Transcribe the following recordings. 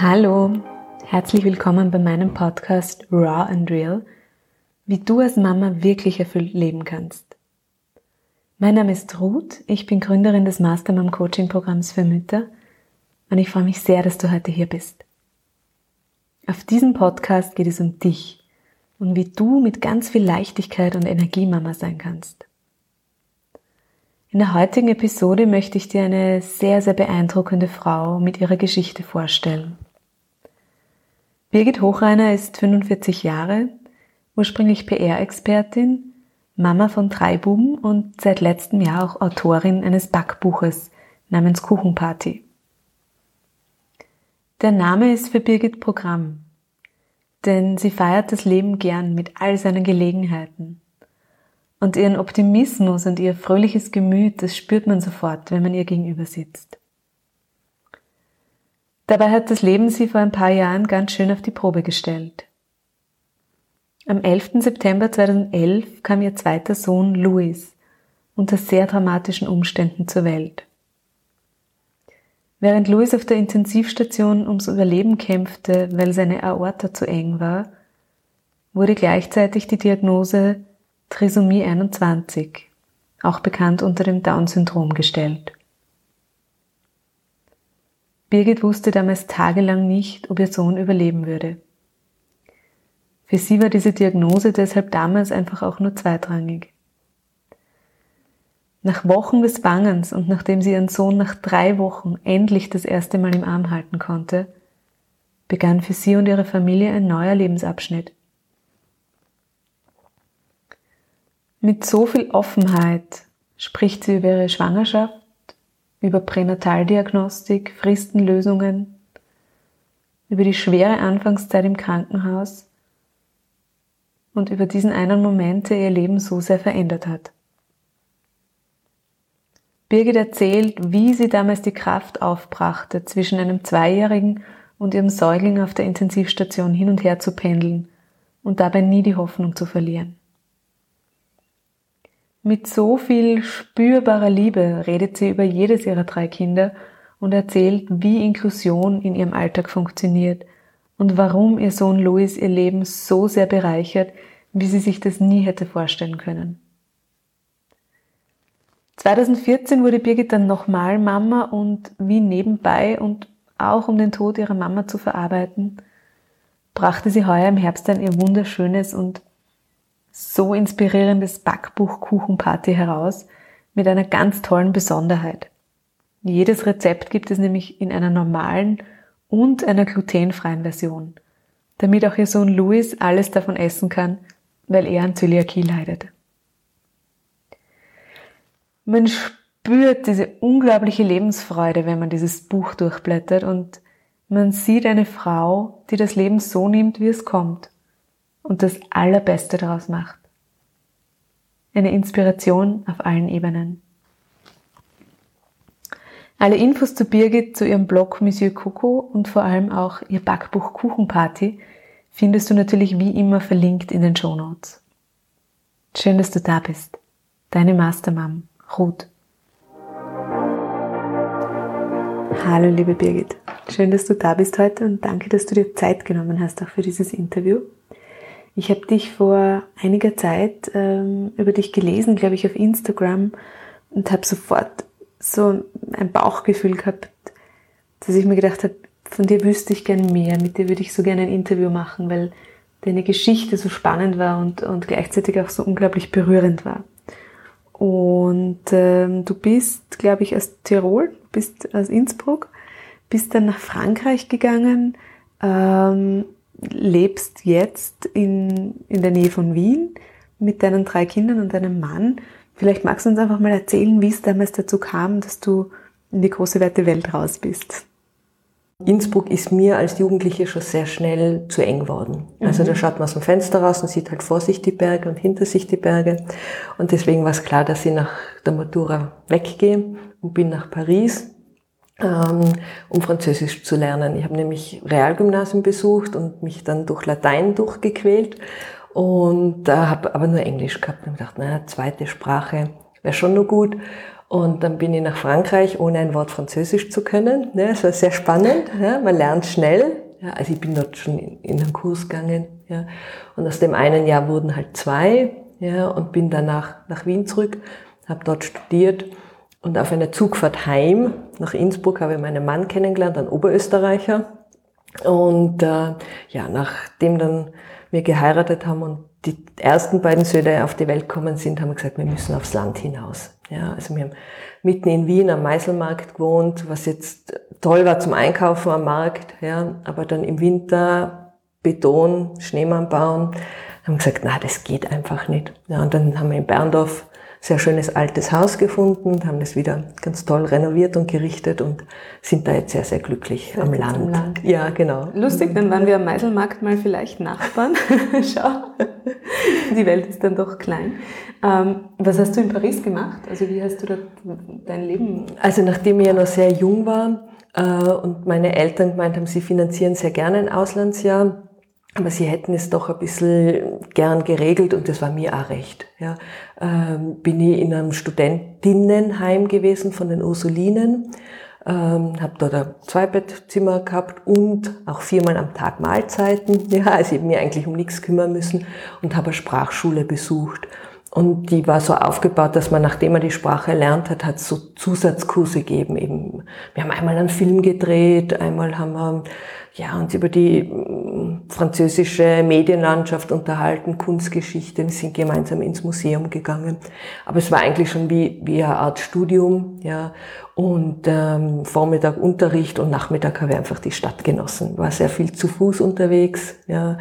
Hallo, herzlich willkommen bei meinem Podcast Raw and Real, wie du als Mama wirklich erfüllt leben kannst. Mein Name ist Ruth, ich bin Gründerin des Mastermom Coaching Programms für Mütter und ich freue mich sehr, dass du heute hier bist. Auf diesem Podcast geht es um dich und wie du mit ganz viel Leichtigkeit und Energie Mama sein kannst. In der heutigen Episode möchte ich dir eine sehr, sehr beeindruckende Frau mit ihrer Geschichte vorstellen. Birgit Hochreiner ist 45 Jahre, ursprünglich PR-Expertin, Mama von drei Buben und seit letztem Jahr auch Autorin eines Backbuches namens Kuchenparty. Der Name ist für Birgit Programm, denn sie feiert das Leben gern mit all seinen Gelegenheiten. Und ihren Optimismus und ihr fröhliches Gemüt, das spürt man sofort, wenn man ihr gegenüber sitzt. Dabei hat das Leben sie vor ein paar Jahren ganz schön auf die Probe gestellt. Am 11. September 2011 kam ihr zweiter Sohn Louis unter sehr dramatischen Umständen zur Welt. Während Louis auf der Intensivstation ums Überleben kämpfte, weil seine Aorta zu eng war, wurde gleichzeitig die Diagnose Trisomie 21, auch bekannt unter dem Down-Syndrom, gestellt. Birgit wusste damals tagelang nicht, ob ihr Sohn überleben würde. Für sie war diese Diagnose deshalb damals einfach auch nur zweitrangig. Nach Wochen des Bangens und nachdem sie ihren Sohn nach drei Wochen endlich das erste Mal im Arm halten konnte, begann für sie und ihre Familie ein neuer Lebensabschnitt. Mit so viel Offenheit spricht sie über ihre Schwangerschaft, über Pränataldiagnostik, Fristenlösungen, über die schwere Anfangszeit im Krankenhaus und über diesen einen Moment, der ihr Leben so sehr verändert hat. Birgit erzählt, wie sie damals die Kraft aufbrachte, zwischen einem Zweijährigen und ihrem Säugling auf der Intensivstation hin und her zu pendeln und dabei nie die Hoffnung zu verlieren. Mit so viel spürbarer Liebe redet sie über jedes ihrer drei Kinder und erzählt, wie Inklusion in ihrem Alltag funktioniert und warum ihr Sohn Louis ihr Leben so sehr bereichert, wie sie sich das nie hätte vorstellen können. 2014 wurde Birgit dann nochmal Mama und wie nebenbei und auch um den Tod ihrer Mama zu verarbeiten, brachte sie heuer im Herbst dann ihr wunderschönes und so inspirierendes Backbuch Kuchenparty heraus mit einer ganz tollen Besonderheit. Jedes Rezept gibt es nämlich in einer normalen und einer glutenfreien Version, damit auch ihr Sohn Louis alles davon essen kann, weil er an Zöliakie leidet. Man spürt diese unglaubliche Lebensfreude, wenn man dieses Buch durchblättert und man sieht eine Frau, die das Leben so nimmt, wie es kommt und das Allerbeste daraus macht. Eine Inspiration auf allen Ebenen. Alle Infos zu Birgit, zu ihrem Blog Monsieur Coco und vor allem auch ihr Backbuch Kuchenparty findest du natürlich wie immer verlinkt in den Show Notes. Schön, dass du da bist. Deine Mastermam, Ruth. Hallo liebe Birgit. Schön, dass du da bist heute und danke, dass du dir Zeit genommen hast auch für dieses Interview. Ich habe dich vor einiger Zeit ähm, über dich gelesen, glaube ich, auf Instagram und habe sofort so ein Bauchgefühl gehabt, dass ich mir gedacht habe, von dir wüsste ich gern mehr, mit dir würde ich so gerne ein Interview machen, weil deine Geschichte so spannend war und, und gleichzeitig auch so unglaublich berührend war. Und ähm, du bist, glaube ich, aus Tirol, bist aus Innsbruck, bist dann nach Frankreich gegangen, ähm, lebst jetzt in, in der Nähe von Wien mit deinen drei Kindern und deinem Mann. Vielleicht magst du uns einfach mal erzählen, wie es damals dazu kam, dass du in die große weite Welt raus bist. Innsbruck ist mir als Jugendliche schon sehr schnell zu eng worden. Also mhm. da schaut man aus dem Fenster raus und sieht halt vor sich die Berge und hinter sich die Berge. Und deswegen war es klar, dass ich nach der Matura weggehe und bin nach Paris um Französisch zu lernen. Ich habe nämlich Realgymnasium besucht und mich dann durch Latein durchgequält und äh, habe aber nur Englisch gehabt und gedacht, naja, zweite Sprache wäre schon nur gut. Und dann bin ich nach Frankreich, ohne ein Wort Französisch zu können. Ja, es war sehr spannend. Ja, man lernt schnell. Ja, also ich bin dort schon in, in einen Kurs gegangen. Ja. Und aus dem einen Jahr wurden halt zwei. Ja, und bin danach nach Wien zurück, habe dort studiert. Und auf einer Zugfahrt heim nach Innsbruck habe ich meinen Mann kennengelernt, einen Oberösterreicher. Und äh, ja, nachdem dann wir geheiratet haben und die ersten beiden Söhne auf die Welt gekommen sind, haben wir gesagt, wir müssen aufs Land hinaus. Ja, also wir haben mitten in Wien am Meiselmarkt gewohnt, was jetzt toll war zum Einkaufen am Markt, ja, aber dann im Winter Beton, Schneemann bauen, haben gesagt, na, das geht einfach nicht. Ja, und dann haben wir in Berndorf sehr schönes altes Haus gefunden, haben das wieder ganz toll renoviert und gerichtet und sind da jetzt sehr, sehr glücklich am Land. am Land. Ja, genau. Lustig, dann waren wir am Meiselmarkt mal vielleicht Nachbarn. Schau, die Welt ist dann doch klein. Ähm, was hast du in Paris gemacht? Also wie hast du da dein Leben? Also nachdem ich ja noch sehr jung war äh, und meine Eltern gemeint haben, sie finanzieren sehr gerne ein Auslandsjahr, aber sie hätten es doch ein bisschen gern geregelt und das war mir auch recht. Ja. Ähm, bin ich in einem Studentinnenheim gewesen von den Ursulinen, ähm, habe dort ein Zweibettzimmer gehabt und auch viermal am Tag Mahlzeiten. Ja, also ich mir eigentlich um nichts kümmern müssen und habe eine Sprachschule besucht. Und die war so aufgebaut, dass man, nachdem man die Sprache erlernt hat, hat so Zusatzkurse gegeben. Eben, wir haben einmal einen Film gedreht, einmal haben wir ja, uns über die französische Medienlandschaft unterhalten, Kunstgeschichte, wir sind gemeinsam ins Museum gegangen. Aber es war eigentlich schon wie, wie eine Art Studium, ja. Und ähm, Vormittag Unterricht und Nachmittag habe ich einfach die Stadt genossen. War sehr viel zu Fuß unterwegs, ja.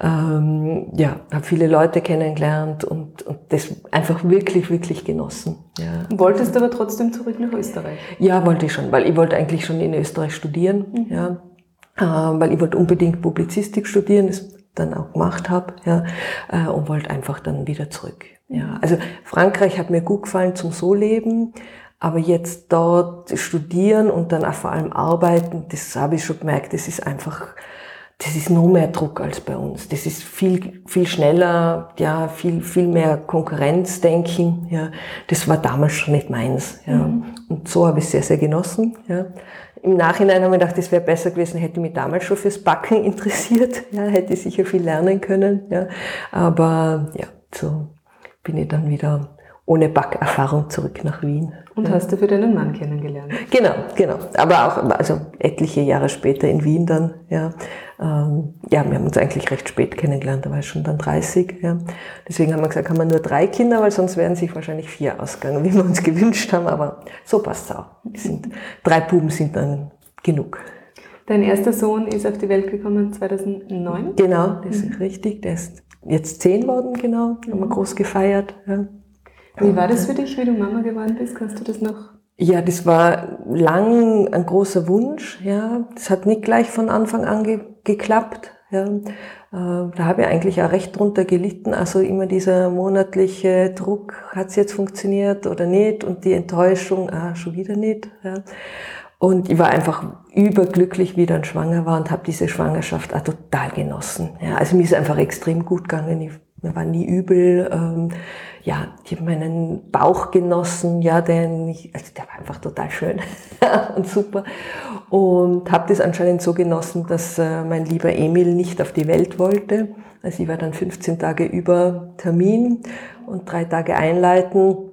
Ähm, ja, habe viele Leute kennengelernt und, und das einfach wirklich, wirklich genossen. Ja. Wolltest du aber trotzdem zurück nach Österreich? Ja, wollte ich schon, weil ich wollte eigentlich schon in Österreich studieren, mhm. ja weil ich wollte unbedingt Publizistik studieren, das dann auch gemacht habe, ja, äh, und wollte einfach dann wieder zurück. Ja, also Frankreich hat mir gut gefallen zum so leben, aber jetzt dort studieren und dann auch vor allem arbeiten, das habe ich schon gemerkt, das ist einfach, das ist noch mehr Druck als bei uns. Das ist viel, viel schneller, ja, viel, viel mehr Konkurrenzdenken, ja. Das war damals schon nicht meins, ja. Mhm. Und so habe ich es sehr, sehr genossen, ja. Im Nachhinein haben wir gedacht, es wäre besser gewesen, hätte mich damals schon fürs Backen interessiert. Ja, hätte sicher viel lernen können. Ja. Aber ja, so bin ich dann wieder ohne Backerfahrung zurück nach Wien. Und hast du für deinen Mann kennengelernt? Genau, genau. Aber auch also etliche Jahre später in Wien dann. Ja, ähm, ja, wir haben uns eigentlich recht spät kennengelernt. Da war ich schon dann 30. Ja. Deswegen haben wir gesagt, haben wir nur drei Kinder, weil sonst wären sich wahrscheinlich vier ausgegangen, wie wir uns gewünscht haben. Aber so passt es auch. Sind, drei Buben sind dann genug. Dein erster Sohn ist auf die Welt gekommen 2009? Genau, das ist richtig. Der ist jetzt zehn worden, genau. Haben wir groß gefeiert. Ja. Wie war das für dich, wie du Mama geworden bist? Kannst du das noch? Ja, das war lang ein großer Wunsch. Ja, das hat nicht gleich von Anfang an ge geklappt. Ja, äh, da habe ich eigentlich auch recht drunter gelitten. Also immer dieser monatliche Druck, hat es jetzt funktioniert oder nicht? Und die Enttäuschung, ah, schon wieder nicht. Ja. Und ich war einfach überglücklich, wie dann schwanger war und habe diese Schwangerschaft auch total genossen. Ja, also mir ist einfach extrem gut gegangen. Ich, mir war nie übel. Ähm, ja, ich habe meinen Bauch genossen, ja, denn ich, also der war einfach total schön und super. Und habe das anscheinend so genossen, dass äh, mein lieber Emil nicht auf die Welt wollte. Also ich war dann 15 Tage über Termin und drei Tage einleiten.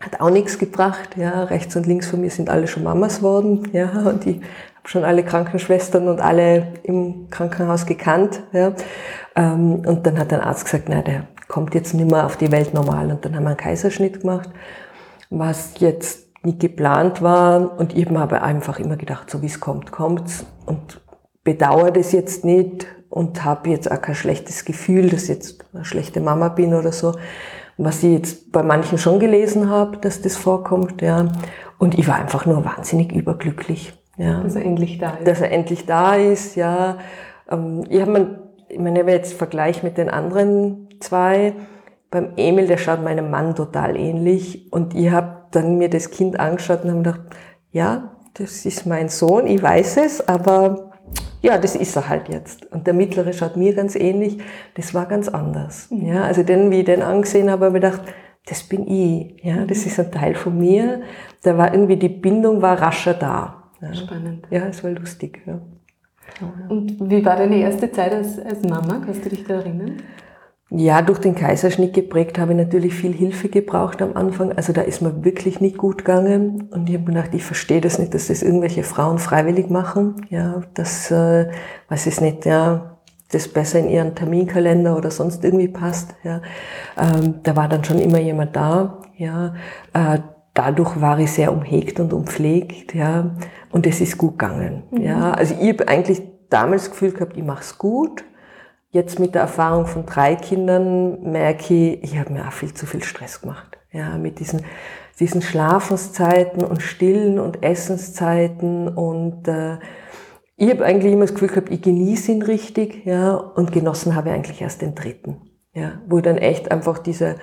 Hat auch nichts gebracht. Ja, rechts und links von mir sind alle schon Mamas worden. Ja, und ich habe schon alle Krankenschwestern und alle im Krankenhaus gekannt. Ja. Ähm, und dann hat ein Arzt gesagt, na, der kommt jetzt nicht mehr auf die Welt normal. Und dann haben wir einen Kaiserschnitt gemacht, was jetzt nicht geplant war. Und ich habe einfach immer gedacht, so wie es kommt, kommt's. Und bedauere das jetzt nicht und habe jetzt auch kein schlechtes Gefühl, dass ich jetzt eine schlechte Mama bin oder so. Was ich jetzt bei manchen schon gelesen habe, dass das vorkommt, ja. Und ich war einfach nur wahnsinnig überglücklich. Ja. Dass er endlich da ist. Dass er endlich da ist, ja. Ähm, ich habe mir, ich meine, wenn ich jetzt Vergleich mit den anderen zwei. Beim Emil, der schaut meinem Mann total ähnlich. Und ich habe dann mir das Kind angeschaut und habe gedacht, ja, das ist mein Sohn, ich weiß es, aber ja, das ist er halt jetzt. Und der Mittlere schaut mir ganz ähnlich. Das war ganz anders. Mhm. Ja, also den, wie ich den angesehen habe, habe ich gedacht, das bin ich, ja, das ist ein Teil von mir. Da war irgendwie die Bindung war rascher da. Ja. Spannend. Ja, es war lustig. Ja. Und wie war deine erste Zeit als, als Mama? Kannst du dich da erinnern? Ja, durch den Kaiserschnitt geprägt habe ich natürlich viel Hilfe gebraucht am Anfang. Also da ist mir wirklich nicht gut gegangen. Und ich habe mir gedacht, ich verstehe das nicht, dass das irgendwelche Frauen freiwillig machen. Ja, das, äh, weiß ich nicht, ja, das besser in ihren Terminkalender oder sonst irgendwie passt. Ja, ähm, da war dann schon immer jemand da. Ja, äh, dadurch war ich sehr umhegt und umpflegt. Ja, und es ist gut gegangen. Mhm. Ja, also ich habe eigentlich damals das Gefühl gehabt, ich mache es gut. Jetzt mit der Erfahrung von drei Kindern merke ich, ich habe mir auch viel zu viel Stress gemacht. Ja, mit diesen, diesen Schlafenszeiten und Stillen und Essenszeiten und äh, ich habe eigentlich immer das Gefühl gehabt, ich genieße ihn richtig, ja, und genossen habe ich eigentlich erst den dritten, ja, wo dann echt einfach diese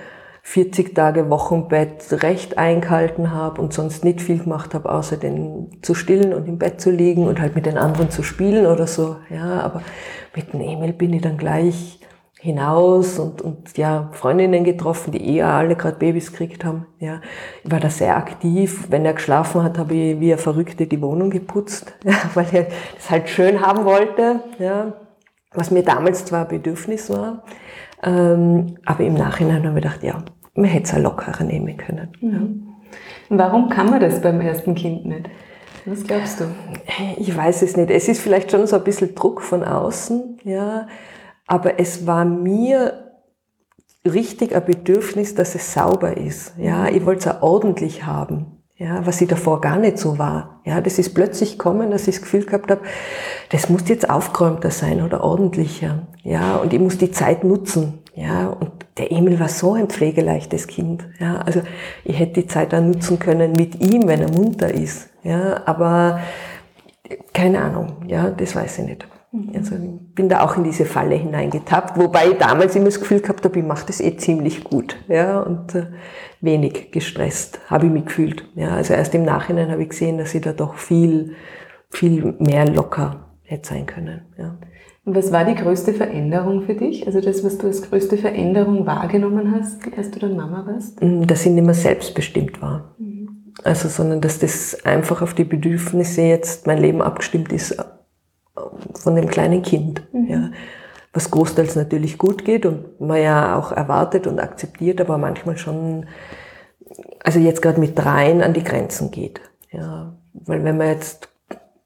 40 Tage Wochenbett recht eingehalten habe und sonst nicht viel gemacht habe, außer den zu stillen und im Bett zu liegen und halt mit den anderen zu spielen oder so. Ja, aber mit dem Emil bin ich dann gleich hinaus und, und ja, Freundinnen getroffen, die eher alle gerade Babys gekriegt haben. Ja, ich war da sehr aktiv. Wenn er geschlafen hat, habe ich wie ein Verrückte die Wohnung geputzt, ja, weil er das halt schön haben wollte. Ja, was mir damals zwar ein Bedürfnis war, ähm, aber im Nachhinein habe ich gedacht, ja, man hätte es ja lockerer nehmen können. Mhm. Warum kann man das beim ersten Kind nicht? Was glaubst du? Ich weiß es nicht. Es ist vielleicht schon so ein bisschen Druck von außen, ja. Aber es war mir richtig ein Bedürfnis, dass es sauber ist. Ja, ich wollte es auch ordentlich haben. Ja, was ich davor gar nicht so war. Ja, das ist plötzlich kommen, dass ich das Gefühl gehabt habe, das muss jetzt aufgeräumter sein oder ordentlicher. Ja, und ich muss die Zeit nutzen. Ja, und der Emil war so ein pflegeleichtes Kind. Ja, also ich hätte die Zeit dann nutzen können mit ihm, wenn er munter ist. Ja, aber keine Ahnung. Ja, das weiß ich nicht. Mhm. Also ich bin da auch in diese Falle hineingetappt, wobei ich damals immer das Gefühl gehabt habe, ich mache das eh ziemlich gut. Ja, und äh, wenig gestresst habe ich mich gefühlt. Ja, also erst im Nachhinein habe ich gesehen, dass ich da doch viel, viel mehr locker hätte sein können. Ja. Und was war die größte Veränderung für dich? Also das, was du als größte Veränderung wahrgenommen hast, als du dann Mama warst? Mm, dass ich nicht mehr selbstbestimmt war. Mhm. Also, sondern dass das einfach auf die Bedürfnisse jetzt mein Leben abgestimmt ist äh, von dem kleinen Kind. Mhm. Ja. Was großteils natürlich gut geht und man ja auch erwartet und akzeptiert, aber manchmal schon, also jetzt gerade mit dreien an die Grenzen geht. Ja. Weil wenn man jetzt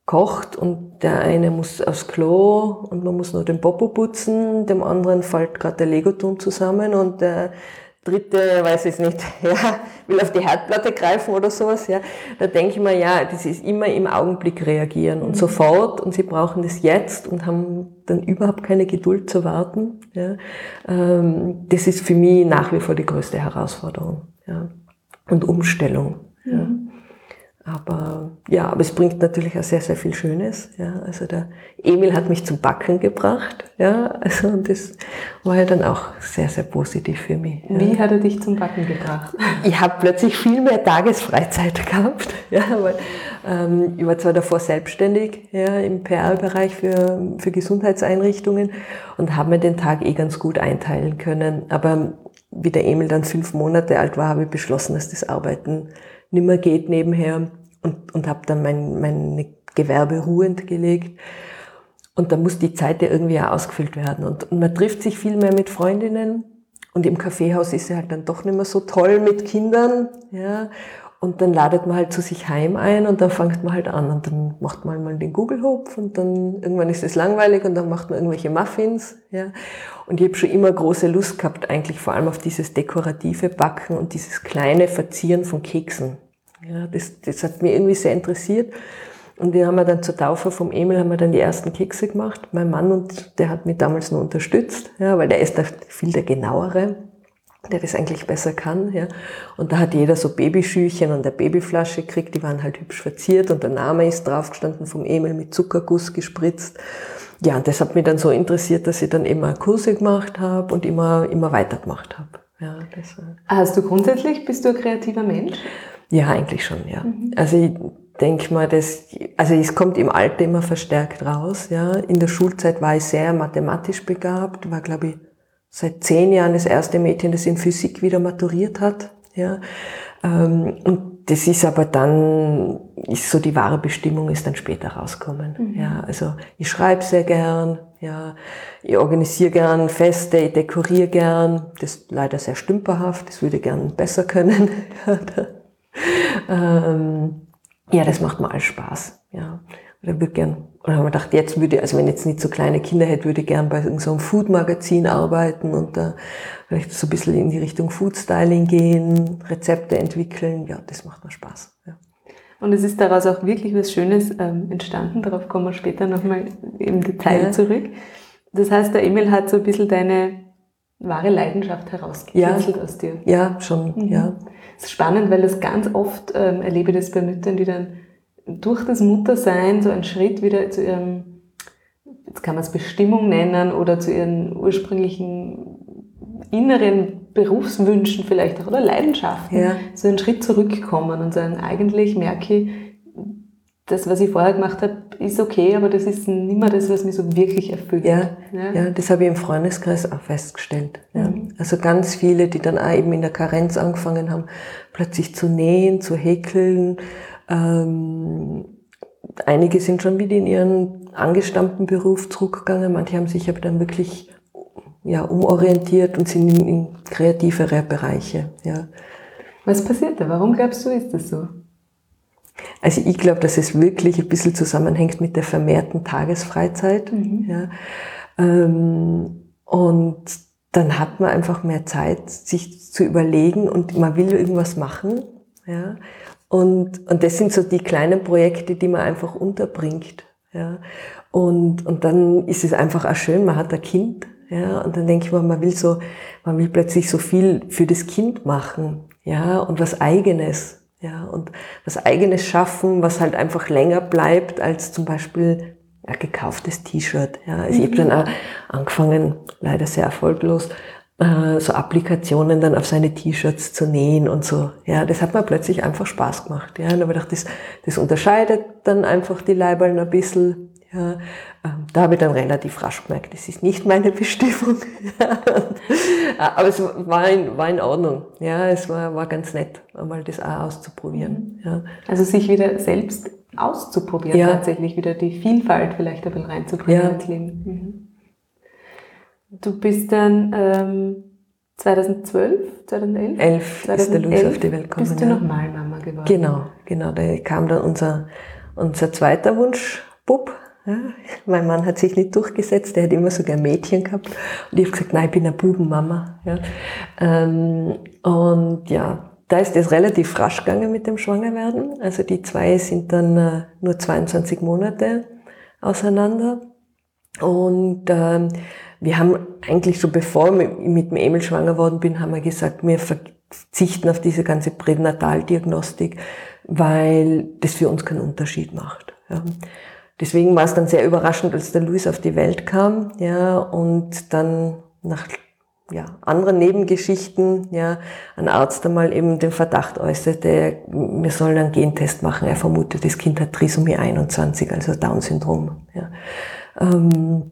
kocht und der eine muss aufs Klo und man muss nur den Popo putzen, dem anderen fällt gerade der Legoturm zusammen und der dritte, weiß ich nicht, ja, will auf die Herdplatte greifen oder sowas, ja, da denke ich mir, ja, das ist immer im Augenblick reagieren und mhm. sofort und sie brauchen das jetzt und haben dann überhaupt keine Geduld zu warten, ja. Ähm, das ist für mich nach wie vor die größte Herausforderung, ja. Und Umstellung, ja. Aber ja, aber es bringt natürlich auch sehr, sehr viel Schönes. Ja, also der Emil hat mich zum Backen gebracht. Ja, also und das war ja dann auch sehr, sehr positiv für mich. Ja. Wie hat er dich zum Backen gebracht? Ich habe plötzlich viel mehr Tagesfreizeit gehabt. Ja, weil ähm, ich war zwar davor selbstständig ja, im PR-Bereich für, für Gesundheitseinrichtungen und habe mir den Tag eh ganz gut einteilen können. Aber wie der Emil dann fünf Monate alt war, habe ich beschlossen, dass das Arbeiten nimmer geht nebenher und, und habe dann mein, mein Gewerbe ruhend gelegt. Und da muss die Zeit ja irgendwie auch ausgefüllt werden. Und, und man trifft sich viel mehr mit Freundinnen. Und im Kaffeehaus ist es halt dann doch nicht mehr so toll mit Kindern. Ja. Und dann ladet man halt zu sich heim ein und dann fängt man halt an und dann macht man mal den Google-Hopf und dann irgendwann ist es langweilig und dann macht man irgendwelche Muffins. Ja. Und ich habe schon immer große Lust gehabt, eigentlich vor allem auf dieses dekorative Backen und dieses kleine Verzieren von Keksen. Ja, das, das hat mich irgendwie sehr interessiert. Und wir haben dann zur Taufe vom Emil haben wir dann die ersten Kekse gemacht. Mein Mann und der hat mich damals nur unterstützt, ja, weil der ist da viel der genauere der das eigentlich besser kann. Ja. Und da hat jeder so Babyschüchen und eine Babyflasche gekriegt, die waren halt hübsch verziert und der Name ist draufgestanden vom Emil mit Zuckerguss gespritzt. Ja, und das hat mich dann so interessiert, dass ich dann immer Kurse gemacht habe und immer, immer weitergemacht habe. Ja, das, Hast du grundsätzlich, bist du ein kreativer Mensch? Ja, eigentlich schon, ja. Mhm. Also ich denke mal, das, also es kommt im Alter immer verstärkt raus. Ja. In der Schulzeit war ich sehr mathematisch begabt, war glaube ich seit zehn Jahren das erste Mädchen, das in Physik wieder maturiert hat. Ja. Ähm, und das ist aber dann, ist so die wahre Bestimmung ist dann später rauskommen. Mhm. Ja, also ich schreibe sehr gern, ja, ich organisiere gern Feste, ich dekoriere gern. Das ist leider sehr stümperhaft, das würde ich gern besser können. ähm, ja, das macht mir alles Spaß. Ja. Oder würde gern, oder haben wir gedacht, jetzt würde, also wenn ich jetzt nicht so kleine Kinder hätte, würde ich gern bei so einem Food-Magazin arbeiten und da vielleicht so ein bisschen in die Richtung Food-Styling gehen, Rezepte entwickeln. Ja, das macht mir Spaß. Ja. Und es ist daraus auch wirklich was Schönes ähm, entstanden. Darauf kommen wir später nochmal im Detail ja. zurück. Das heißt, der Emil hat so ein bisschen deine wahre Leidenschaft herausgekitzelt ja. aus dir. Ja, schon, mhm. ja. Ist spannend, weil das ganz oft ähm, erlebe ich das bei Müttern, die dann durch das Muttersein so einen Schritt wieder zu ihrem, jetzt kann man es Bestimmung nennen, oder zu ihren ursprünglichen inneren Berufswünschen vielleicht auch oder Leidenschaften, ja. so einen Schritt zurückkommen und sagen, eigentlich merke ich, das, was ich vorher gemacht habe, ist okay, aber das ist nicht mehr das, was mich so wirklich erfüllt. Ja, ja. ja das habe ich im Freundeskreis auch festgestellt. Ja. Mhm. Also ganz viele, die dann auch eben in der Karenz angefangen haben, plötzlich zu nähen, zu häkeln, ähm, einige sind schon wieder in ihren angestammten Beruf zurückgegangen, manche haben sich aber dann wirklich ja, umorientiert und sind in, in kreativere Bereiche. Ja. Was passiert da? Warum glaubst du, ist das so? Also ich glaube, dass es wirklich ein bisschen zusammenhängt mit der vermehrten Tagesfreizeit. Mhm. Ja. Ähm, und dann hat man einfach mehr Zeit, sich zu überlegen und man will irgendwas machen. Ja. Und, und das sind so die kleinen Projekte, die man einfach unterbringt. Ja. Und, und dann ist es einfach auch schön, man hat ein Kind. Ja. Und dann denke ich mir, man will so, man will plötzlich so viel für das Kind machen. Ja. Und was Eigenes. Ja. Und was Eigenes schaffen, was halt einfach länger bleibt als zum Beispiel ein gekauftes T-Shirt. Ja. Also ich habe dann auch angefangen, leider sehr erfolglos, äh, so Applikationen dann auf seine T-Shirts zu nähen und so. Ja, das hat mir plötzlich einfach Spaß gemacht. Ja, und habe ich gedacht, das, das unterscheidet dann einfach die Leiberln ein bisschen. Ja, ähm, da habe ich dann relativ rasch gemerkt, das ist nicht meine Bestimmung. Aber es war in, war in Ordnung. Ja, es war, war ganz nett, einmal das auch auszuprobieren. Mhm. Ja. Also sich wieder selbst auszuprobieren, ja. tatsächlich wieder die Vielfalt vielleicht ein bisschen reinzubringen ja. ins Leben. Mhm. Du bist dann ähm, 2012, 2011? 11 2011 ist der Luis auf die Welt gekommen. Bist du ja. nochmal Mama geworden? Genau, genau. Da kam dann unser, unser zweiter Wunsch, Bub. Ja, mein Mann hat sich nicht durchgesetzt, der hat immer sogar Mädchen gehabt. Und ich habe gesagt, nein, ich bin eine Bubenmama. Ja. Ähm, und ja, da ist es relativ rasch gegangen mit dem Schwangerwerden. Also die zwei sind dann äh, nur 22 Monate auseinander. Und ähm, wir haben eigentlich schon bevor ich mit dem Emil schwanger worden bin, haben wir gesagt, wir verzichten auf diese ganze Pränataldiagnostik, weil das für uns keinen Unterschied macht. Ja. Deswegen war es dann sehr überraschend, als der Luis auf die Welt kam, ja, und dann nach ja, anderen Nebengeschichten, ja, ein Arzt einmal eben den Verdacht äußerte, wir sollen einen Gentest machen. Er vermutet, das Kind hat Trisomie 21, also Down-Syndrom. Ja. Ähm,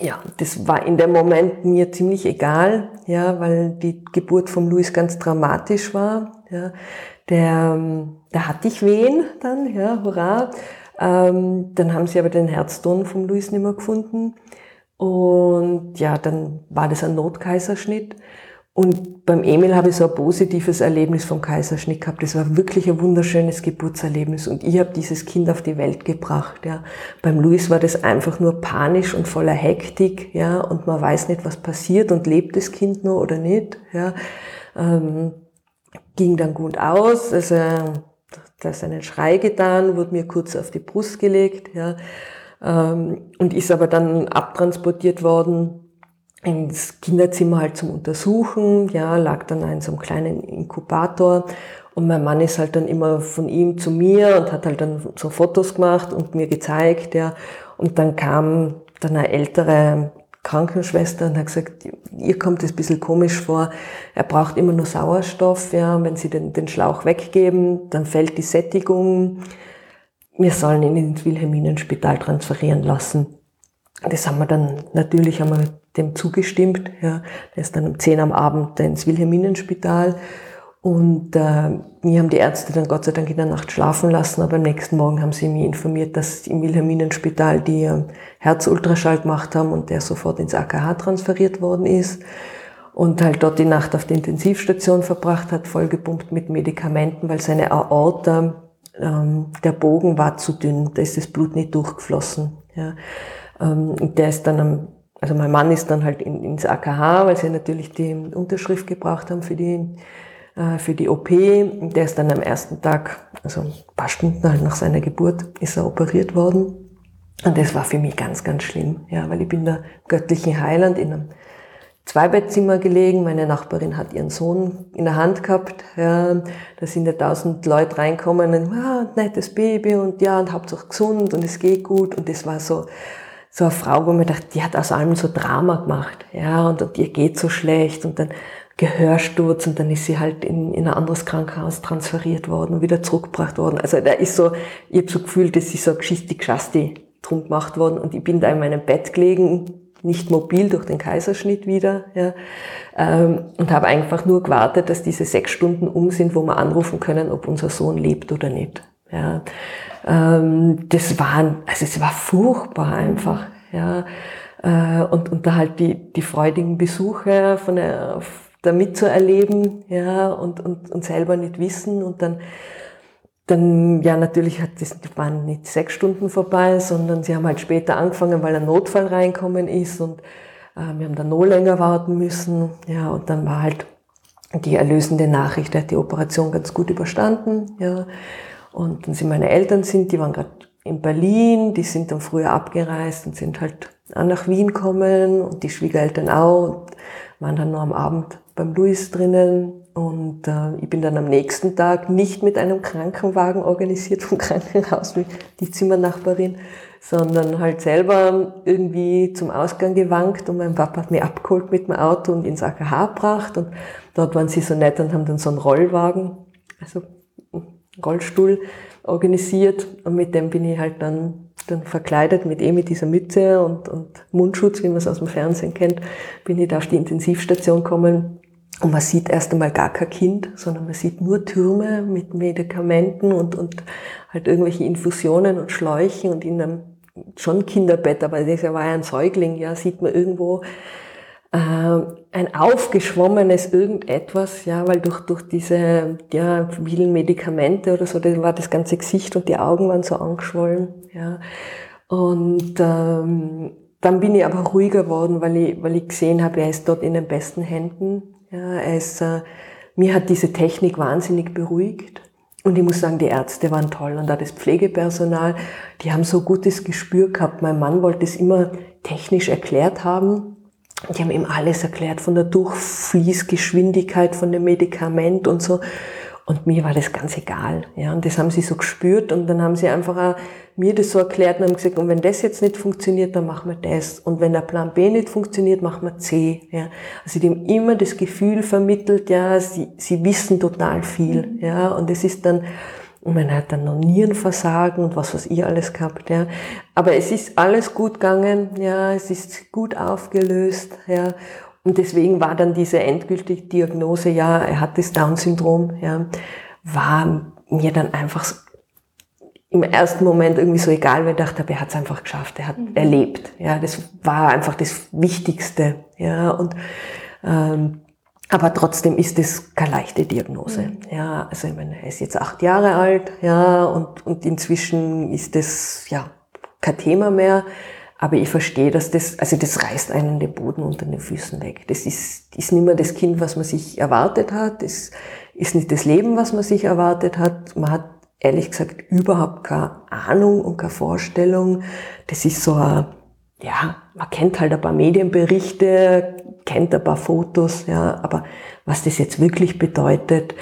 ja, das war in dem Moment mir ziemlich egal, ja, weil die Geburt von Luis ganz dramatisch war. Ja. Der, da hatte ich Wehen dann, ja, hurra. Ähm, dann haben sie aber den Herzton vom Luis nicht mehr gefunden. Und ja, dann war das ein Notkaiserschnitt. Und beim Emil habe ich so ein positives Erlebnis vom Kaiserschnitt gehabt. Das war wirklich ein wunderschönes Geburtserlebnis und ich habe dieses Kind auf die Welt gebracht. Ja. Beim Luis war das einfach nur panisch und voller Hektik, ja, und man weiß nicht, was passiert und lebt das Kind nur oder nicht. Ja. Ähm, ging dann gut aus. Also, da ist einen Schrei getan, wurde mir kurz auf die Brust gelegt, ja, ähm, und ist aber dann abtransportiert worden ins Kinderzimmer halt zum Untersuchen, ja, lag dann in so einem kleinen Inkubator. Und mein Mann ist halt dann immer von ihm zu mir und hat halt dann so Fotos gemacht und mir gezeigt, ja, und dann kam dann eine ältere Krankenschwester und hat gesagt, ihr kommt es ein bisschen komisch vor, er braucht immer nur Sauerstoff, ja, wenn sie den, den Schlauch weggeben, dann fällt die Sättigung, wir sollen ihn ins Wilhelminenspital transferieren lassen. das haben wir dann, natürlich haben wir dem zugestimmt. Ja. Der ist dann um 10 am Abend ins Wilhelminenspital. Und äh, mir haben die Ärzte dann Gott sei Dank in der Nacht schlafen lassen, aber am nächsten Morgen haben sie mich informiert, dass im Wilhelminenspital die äh, Herzultraschall gemacht haben und der sofort ins AKH transferiert worden ist und halt dort die Nacht auf der Intensivstation verbracht hat, vollgepumpt mit Medikamenten, weil seine Aorta, ähm, der Bogen war zu dünn, da ist das Blut nicht durchgeflossen. Ja. Ähm, der ist dann am also mein Mann ist dann halt in, ins AKH, weil sie natürlich die Unterschrift gebraucht haben für die, äh, für die OP. Der ist dann am ersten Tag, also ein paar Stunden halt nach seiner Geburt, ist er operiert worden. Und das war für mich ganz, ganz schlimm, ja, weil ich bin da göttlichen Heiland in einem Zweibettzimmer gelegen. Meine Nachbarin hat ihren Sohn in der Hand gehabt. Ja, da sind ja tausend Leute reinkommen und, ah, nettes Baby und ja, und Hauptsache gesund und es geht gut. Und das war so, so eine Frau, wo man dachte, die hat aus allem so Drama gemacht, ja, und, und ihr geht so schlecht und dann Gehörsturz und dann ist sie halt in, in ein anderes Krankenhaus transferiert worden und wieder zurückgebracht worden. Also da ist so, ich habe so gefühlt, das ist so eine Geschichte, Geschasti drum gemacht worden und ich bin da in meinem Bett gelegen, nicht mobil durch den Kaiserschnitt wieder, ja, ähm, und habe einfach nur gewartet, dass diese sechs Stunden um sind, wo wir anrufen können, ob unser Sohn lebt oder nicht. Ja. Ähm, das war, also es war furchtbar einfach, ja. Äh, und, und da halt die, die freudigen Besuche von der, da mitzuerleben, ja, und, und, und selber nicht wissen. Und dann, dann, ja, natürlich hat das, waren nicht sechs Stunden vorbei, sondern sie haben halt später angefangen, weil ein Notfall reinkommen ist. Und äh, wir haben dann noch länger warten müssen, ja, und dann war halt die erlösende Nachricht, er hat die Operation ganz gut überstanden, ja, und dann sind meine Eltern sind, die waren gerade in Berlin, die sind dann früher abgereist und sind halt auch nach Wien gekommen und die Schwiegereltern auch und waren dann nur am Abend beim Louis drinnen und äh, ich bin dann am nächsten Tag nicht mit einem Krankenwagen organisiert vom Krankenhaus wie die Zimmernachbarin, sondern halt selber irgendwie zum Ausgang gewankt und mein Papa hat mich abgeholt mit dem Auto und ins AKH gebracht und dort waren sie so nett und haben dann so einen Rollwagen, also Rollstuhl organisiert und mit dem bin ich halt dann, dann verkleidet mit eh mit dieser Mütze und, und Mundschutz, wie man es aus dem Fernsehen kennt, bin ich da auf die Intensivstation gekommen und man sieht erst einmal gar kein Kind, sondern man sieht nur Türme mit Medikamenten und, und halt irgendwelche Infusionen und Schläuchen und in einem schon Kinderbett, aber das war ja ein Säugling, ja, sieht man irgendwo äh, ein aufgeschwommenes irgendetwas, ja, weil durch, durch diese, ja, vielen Medikamente oder so, das war das ganze Gesicht und die Augen waren so angeschwollen, ja. Und ähm, dann bin ich aber ruhiger geworden, weil ich, weil ich gesehen habe, er ist dort in den besten Händen. Ja, ist, äh, mir hat diese Technik wahnsinnig beruhigt. Und ich muss sagen, die Ärzte waren toll und auch das Pflegepersonal, die haben so gutes Gespür gehabt. Mein Mann wollte es immer technisch erklärt haben. Die haben ihm alles erklärt von der Durchfließgeschwindigkeit von dem Medikament und so. Und mir war das ganz egal. Ja, und das haben sie so gespürt und dann haben sie einfach auch mir das so erklärt und haben gesagt, und wenn das jetzt nicht funktioniert, dann machen wir das. Und wenn der Plan B nicht funktioniert, machen wir C. Ja. Also die haben immer das Gefühl vermittelt, ja, sie, sie wissen total viel. Mhm. Ja, und es ist dann, und man hat dann noch Nierenversagen und was was ihr alles gehabt, ja. Aber es ist alles gut gegangen, ja, es ist gut aufgelöst, ja. Und deswegen war dann diese endgültige Diagnose, ja, er hat das Down-Syndrom, ja, war mir dann einfach im ersten Moment irgendwie so egal, weil ich dachte, er hat es einfach geschafft, er hat mhm. erlebt, ja, das war einfach das Wichtigste, ja, und ähm, aber trotzdem ist es keine leichte Diagnose. Mhm. Ja, also ich meine, er ist jetzt acht Jahre alt, ja, und, und inzwischen ist das ja kein Thema mehr. Aber ich verstehe, dass das, also das reißt einen den Boden unter den Füßen weg. Das ist, ist nicht mehr das Kind, was man sich erwartet hat. Das ist nicht das Leben, was man sich erwartet hat. Man hat ehrlich gesagt überhaupt keine Ahnung und keine Vorstellung. Das ist so ein, ja, man kennt halt ein paar Medienberichte, kennt ein paar Fotos, ja, aber was das jetzt wirklich bedeutet,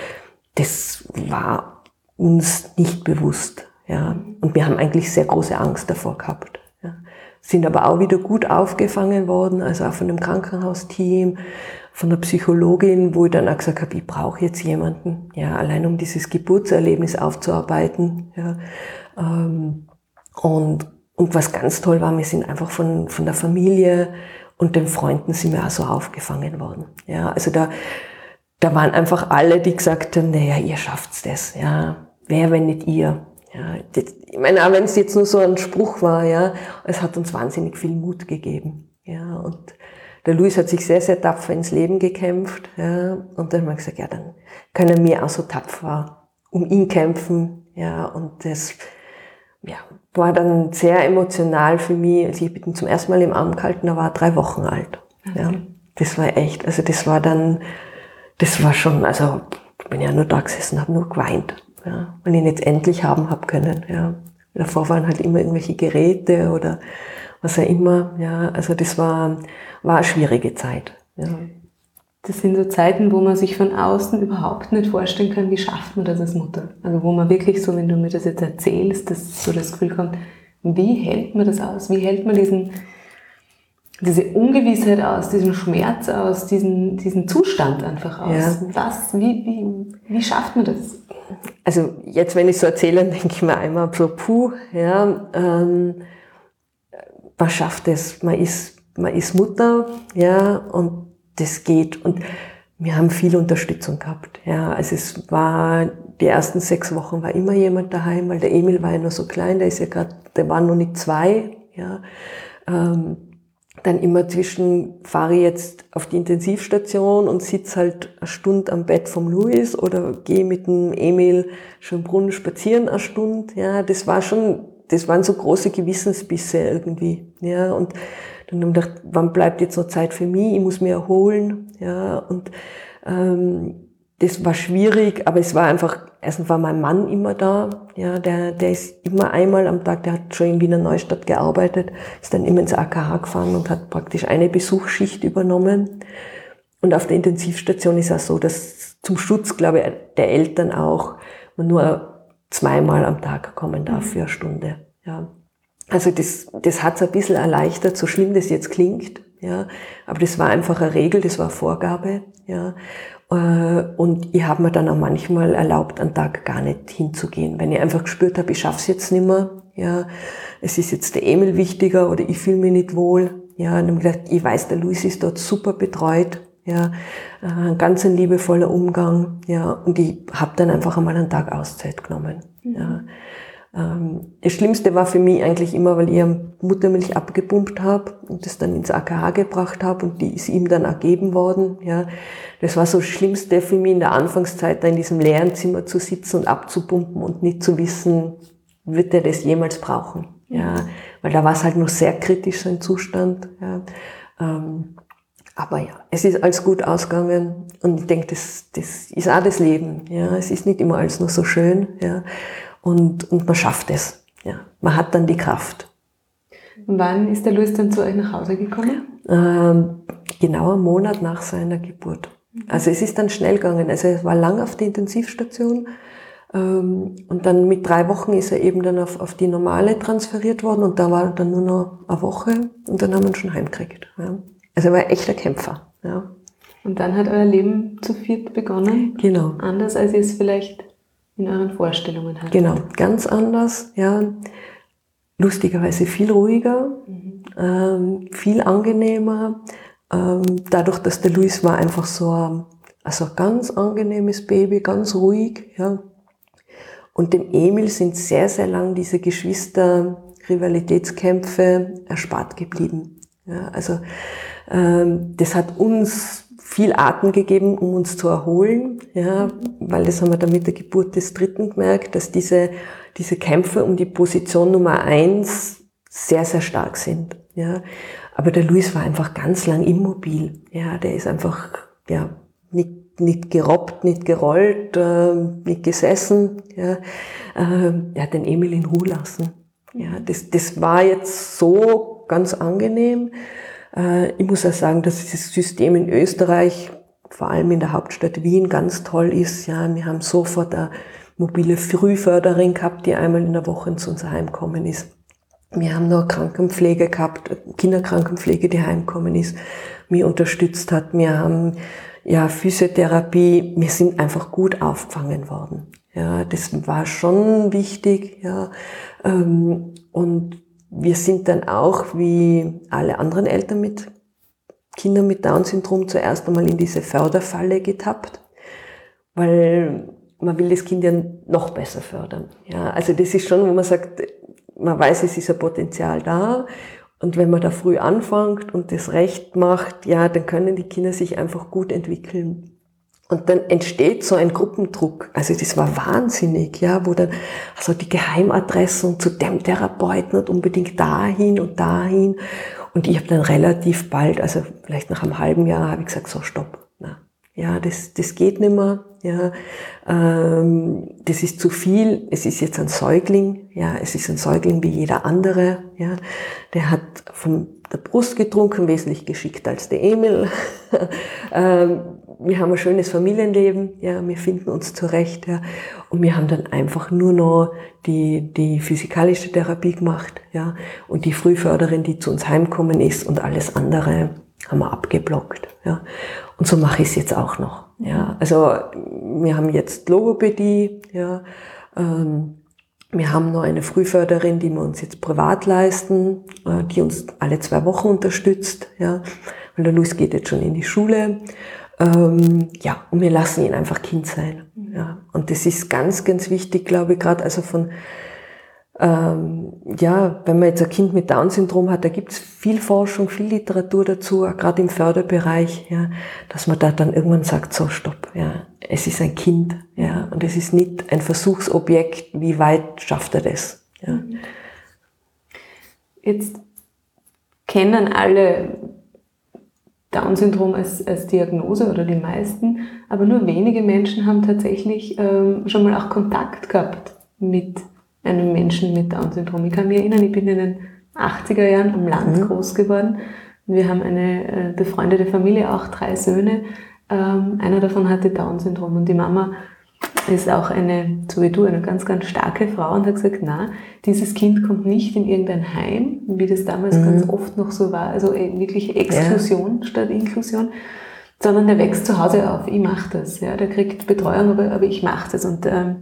das war uns nicht bewusst, ja. Und wir haben eigentlich sehr große Angst davor gehabt. Sind aber auch wieder gut aufgefangen worden, also auch von dem Krankenhausteam, von der Psychologin, wo ich dann auch gesagt habe, ich brauche jetzt jemanden, ja, allein um dieses Geburtserlebnis aufzuarbeiten, ja. Ähm, und und was ganz toll war, wir sind einfach von, von der Familie und den Freunden sind wir auch so aufgefangen worden. Ja, also da, da waren einfach alle, die gesagt haben, naja, ihr schafft's das, ja. Wer, wenn nicht ihr? Ja, das, ich meine, auch wenn es jetzt nur so ein Spruch war, ja, es hat uns wahnsinnig viel Mut gegeben. Ja, und der Luis hat sich sehr, sehr tapfer ins Leben gekämpft, ja, und dann haben wir gesagt, ja, dann können wir auch so tapfer um ihn kämpfen, ja, und das, ja, war dann sehr emotional für mich, als ich ihn zum ersten Mal im Arm gehalten, da war drei Wochen alt, ja. Das war echt, also das war dann, das war schon, also ich bin ja nur da gesessen, habe nur geweint, ja, und ihn jetzt endlich haben hab können. Ja. Davor waren halt immer irgendwelche Geräte oder was auch immer. Ja, also das war, war eine schwierige Zeit. Ja. Das sind so Zeiten, wo man sich von außen überhaupt nicht vorstellen kann, wie schafft man das als Mutter. Also wo man wirklich so, wenn du mir das jetzt erzählst, dass so das Gefühl kommt, wie hält man das aus? Wie hält man diesen, diese Ungewissheit aus, diesen Schmerz aus, diesen, diesen Zustand einfach aus? Ja. Was, wie, wie, wie schafft man das? Also jetzt, wenn ich so erzähle, denke ich mir einmal so, puh, ja, ähm, man schafft es, man ist, man ist Mutter, ja, und das geht. Und wir haben viel Unterstützung gehabt, ja. Also es war, die ersten sechs Wochen war immer jemand daheim, weil der Emil war ja noch so klein, der ist ja gerade, der war noch nicht zwei, ja. Ähm, dann immer zwischen, fahre ich jetzt auf die Intensivstation und sitze halt eine Stunde am Bett vom Louis oder gehe mit dem Emil schon Brunnen spazieren eine Stunde. Ja, das war schon das waren so große Gewissensbisse irgendwie. Ja, und dann haben wir gedacht, wann bleibt jetzt noch Zeit für mich? Ich muss mich erholen. Ja, und ähm, das war schwierig, aber es war einfach, erstens war mein Mann immer da, ja, der, der ist immer einmal am Tag, der hat schon in Wiener Neustadt gearbeitet, ist dann immer ins AKH gefahren und hat praktisch eine Besuchsschicht übernommen. Und auf der Intensivstation ist es so, dass zum Schutz, glaube ich, der Eltern auch man nur zweimal am Tag kommen darf mhm. für eine Stunde. Ja. Also das, das hat es ein bisschen erleichtert, so schlimm das jetzt klingt. Ja. Aber das war einfach eine Regel, das war eine Vorgabe. Ja. Äh, und ich habe mir dann auch manchmal erlaubt, einen Tag gar nicht hinzugehen. Wenn ich einfach gespürt habe, ich schaff's jetzt nicht mehr, ja, es ist jetzt der Emil wichtiger oder ich fühle mich nicht wohl. Ja, und dann gedacht, ich weiß, der Luis ist dort super betreut ja, äh, ein ganz ein liebevoller Umgang, ja, und ich habe dann einfach einmal einen Tag Auszeit genommen, mhm. ja. Ähm, das Schlimmste war für mich eigentlich immer, weil ich Muttermilch abgepumpt habe und das dann ins AKH gebracht habe und die ist ihm dann ergeben worden, ja. Das war so das Schlimmste für mich in der Anfangszeit, da in diesem leeren Zimmer zu sitzen und abzupumpen und nicht zu wissen, wird er das jemals brauchen, ja. Weil da war es halt noch sehr kritisch, sein Zustand, ja. Ähm, aber ja, es ist alles gut ausgegangen und ich denke, das, das ist auch das Leben. Ja, es ist nicht immer alles nur so schön. Ja, und, und man schafft es. Ja, man hat dann die Kraft. Wann ist der Luis dann zu euch nach Hause gekommen? Ähm, genau einen Monat nach seiner Geburt. Also es ist dann schnell gegangen. Also er war lang auf der Intensivstation ähm, und dann mit drei Wochen ist er eben dann auf, auf die normale transferiert worden und da war dann nur noch eine Woche und dann haben wir ihn schon heimgekriegt. Ja. Also er war ein echter Kämpfer. Ja. Und dann hat euer Leben zu viert begonnen? Genau. Anders als ihr es vielleicht in euren Vorstellungen hattet? Genau, ganz anders, ja. Lustigerweise viel ruhiger, mhm. ähm, viel angenehmer. Ähm, dadurch, dass der Luis war einfach so ein, also ein ganz angenehmes Baby, ganz ruhig, ja. Und dem Emil sind sehr, sehr lang diese Geschwister-Rivalitätskämpfe erspart geblieben. Ja, also ähm, das hat uns viel Atem gegeben, um uns zu erholen, ja, weil das haben wir dann mit der Geburt des Dritten gemerkt, dass diese, diese Kämpfe um die Position Nummer eins sehr, sehr stark sind, ja. Aber der Luis war einfach ganz lang immobil, ja, der ist einfach, ja, nicht, nicht gerobbt, nicht gerollt, äh, nicht gesessen, ja. Äh, er hat den Emil in Ruhe lassen, ja. Das, das war jetzt so ganz angenehm, ich muss auch sagen, dass dieses System in Österreich, vor allem in der Hauptstadt Wien, ganz toll ist. Ja, wir haben sofort eine mobile Frühförderin gehabt, die einmal in der Woche zu uns heimkommen ist. Wir haben noch Krankenpflege gehabt, Kinderkrankenpflege, die heimkommen ist, mir unterstützt hat. Wir haben ja Physiotherapie. Wir sind einfach gut aufgefangen worden. Ja, das war schon wichtig. Ja, ähm, und wir sind dann auch wie alle anderen Eltern mit Kindern mit Down-Syndrom zuerst einmal in diese Förderfalle getappt, weil man will das Kind ja noch besser fördern. Ja, also das ist schon, wo man sagt, man weiß, es ist ein Potenzial da. Und wenn man da früh anfängt und das recht macht, ja, dann können die Kinder sich einfach gut entwickeln. Und dann entsteht so ein Gruppendruck. Also das war wahnsinnig, ja, wo dann also die Geheimadressen zu dem Therapeuten und unbedingt dahin und dahin. Und ich habe dann relativ bald, also vielleicht nach einem halben Jahr, habe ich gesagt, so stopp. Na, ja, das, das geht nicht mehr. Ja, ähm, das ist zu viel. Es ist jetzt ein Säugling. Ja, es ist ein Säugling wie jeder andere. Ja, der hat von der Brust getrunken, wesentlich geschickter als der Emil. ähm, wir haben ein schönes Familienleben, ja, wir finden uns zurecht, ja, und wir haben dann einfach nur noch die, die physikalische Therapie gemacht, ja, und die Frühförderin, die zu uns heimkommen ist und alles andere haben wir abgeblockt, ja. Und so mache ich es jetzt auch noch, ja. Also, wir haben jetzt Logopädie, ja, ähm, wir haben noch eine Frühförderin, die wir uns jetzt privat leisten, äh, die uns alle zwei Wochen unterstützt, ja, weil der Luis geht jetzt schon in die Schule. Ähm, ja, und wir lassen ihn einfach Kind sein. Ja. Und das ist ganz, ganz wichtig, glaube ich, gerade also von, ähm, ja, wenn man jetzt ein Kind mit Down-Syndrom hat, da gibt es viel Forschung, viel Literatur dazu, gerade im Förderbereich, ja, dass man da dann irgendwann sagt, so stopp, ja, es ist ein Kind, ja, und es ist nicht ein Versuchsobjekt, wie weit schafft er das. Ja. Jetzt kennen alle Down-Syndrom als, als Diagnose oder die meisten, aber nur wenige Menschen haben tatsächlich ähm, schon mal auch Kontakt gehabt mit einem Menschen mit Down-Syndrom. Ich kann mich erinnern, ich bin in den 80er Jahren am Land mhm. groß geworden. Wir haben eine äh, befreundete Familie, auch drei Söhne. Ähm, einer davon hatte Down-Syndrom und die Mama ist auch eine, so wie du, eine ganz, ganz starke Frau und hat gesagt, na, dieses Kind kommt nicht in irgendein Heim, wie das damals mhm. ganz oft noch so war, also äh, wirklich Exklusion ja. statt Inklusion, sondern der wächst zu Hause auf, ich mache das, ja, der kriegt Betreuung, aber, aber ich mache das und ähm,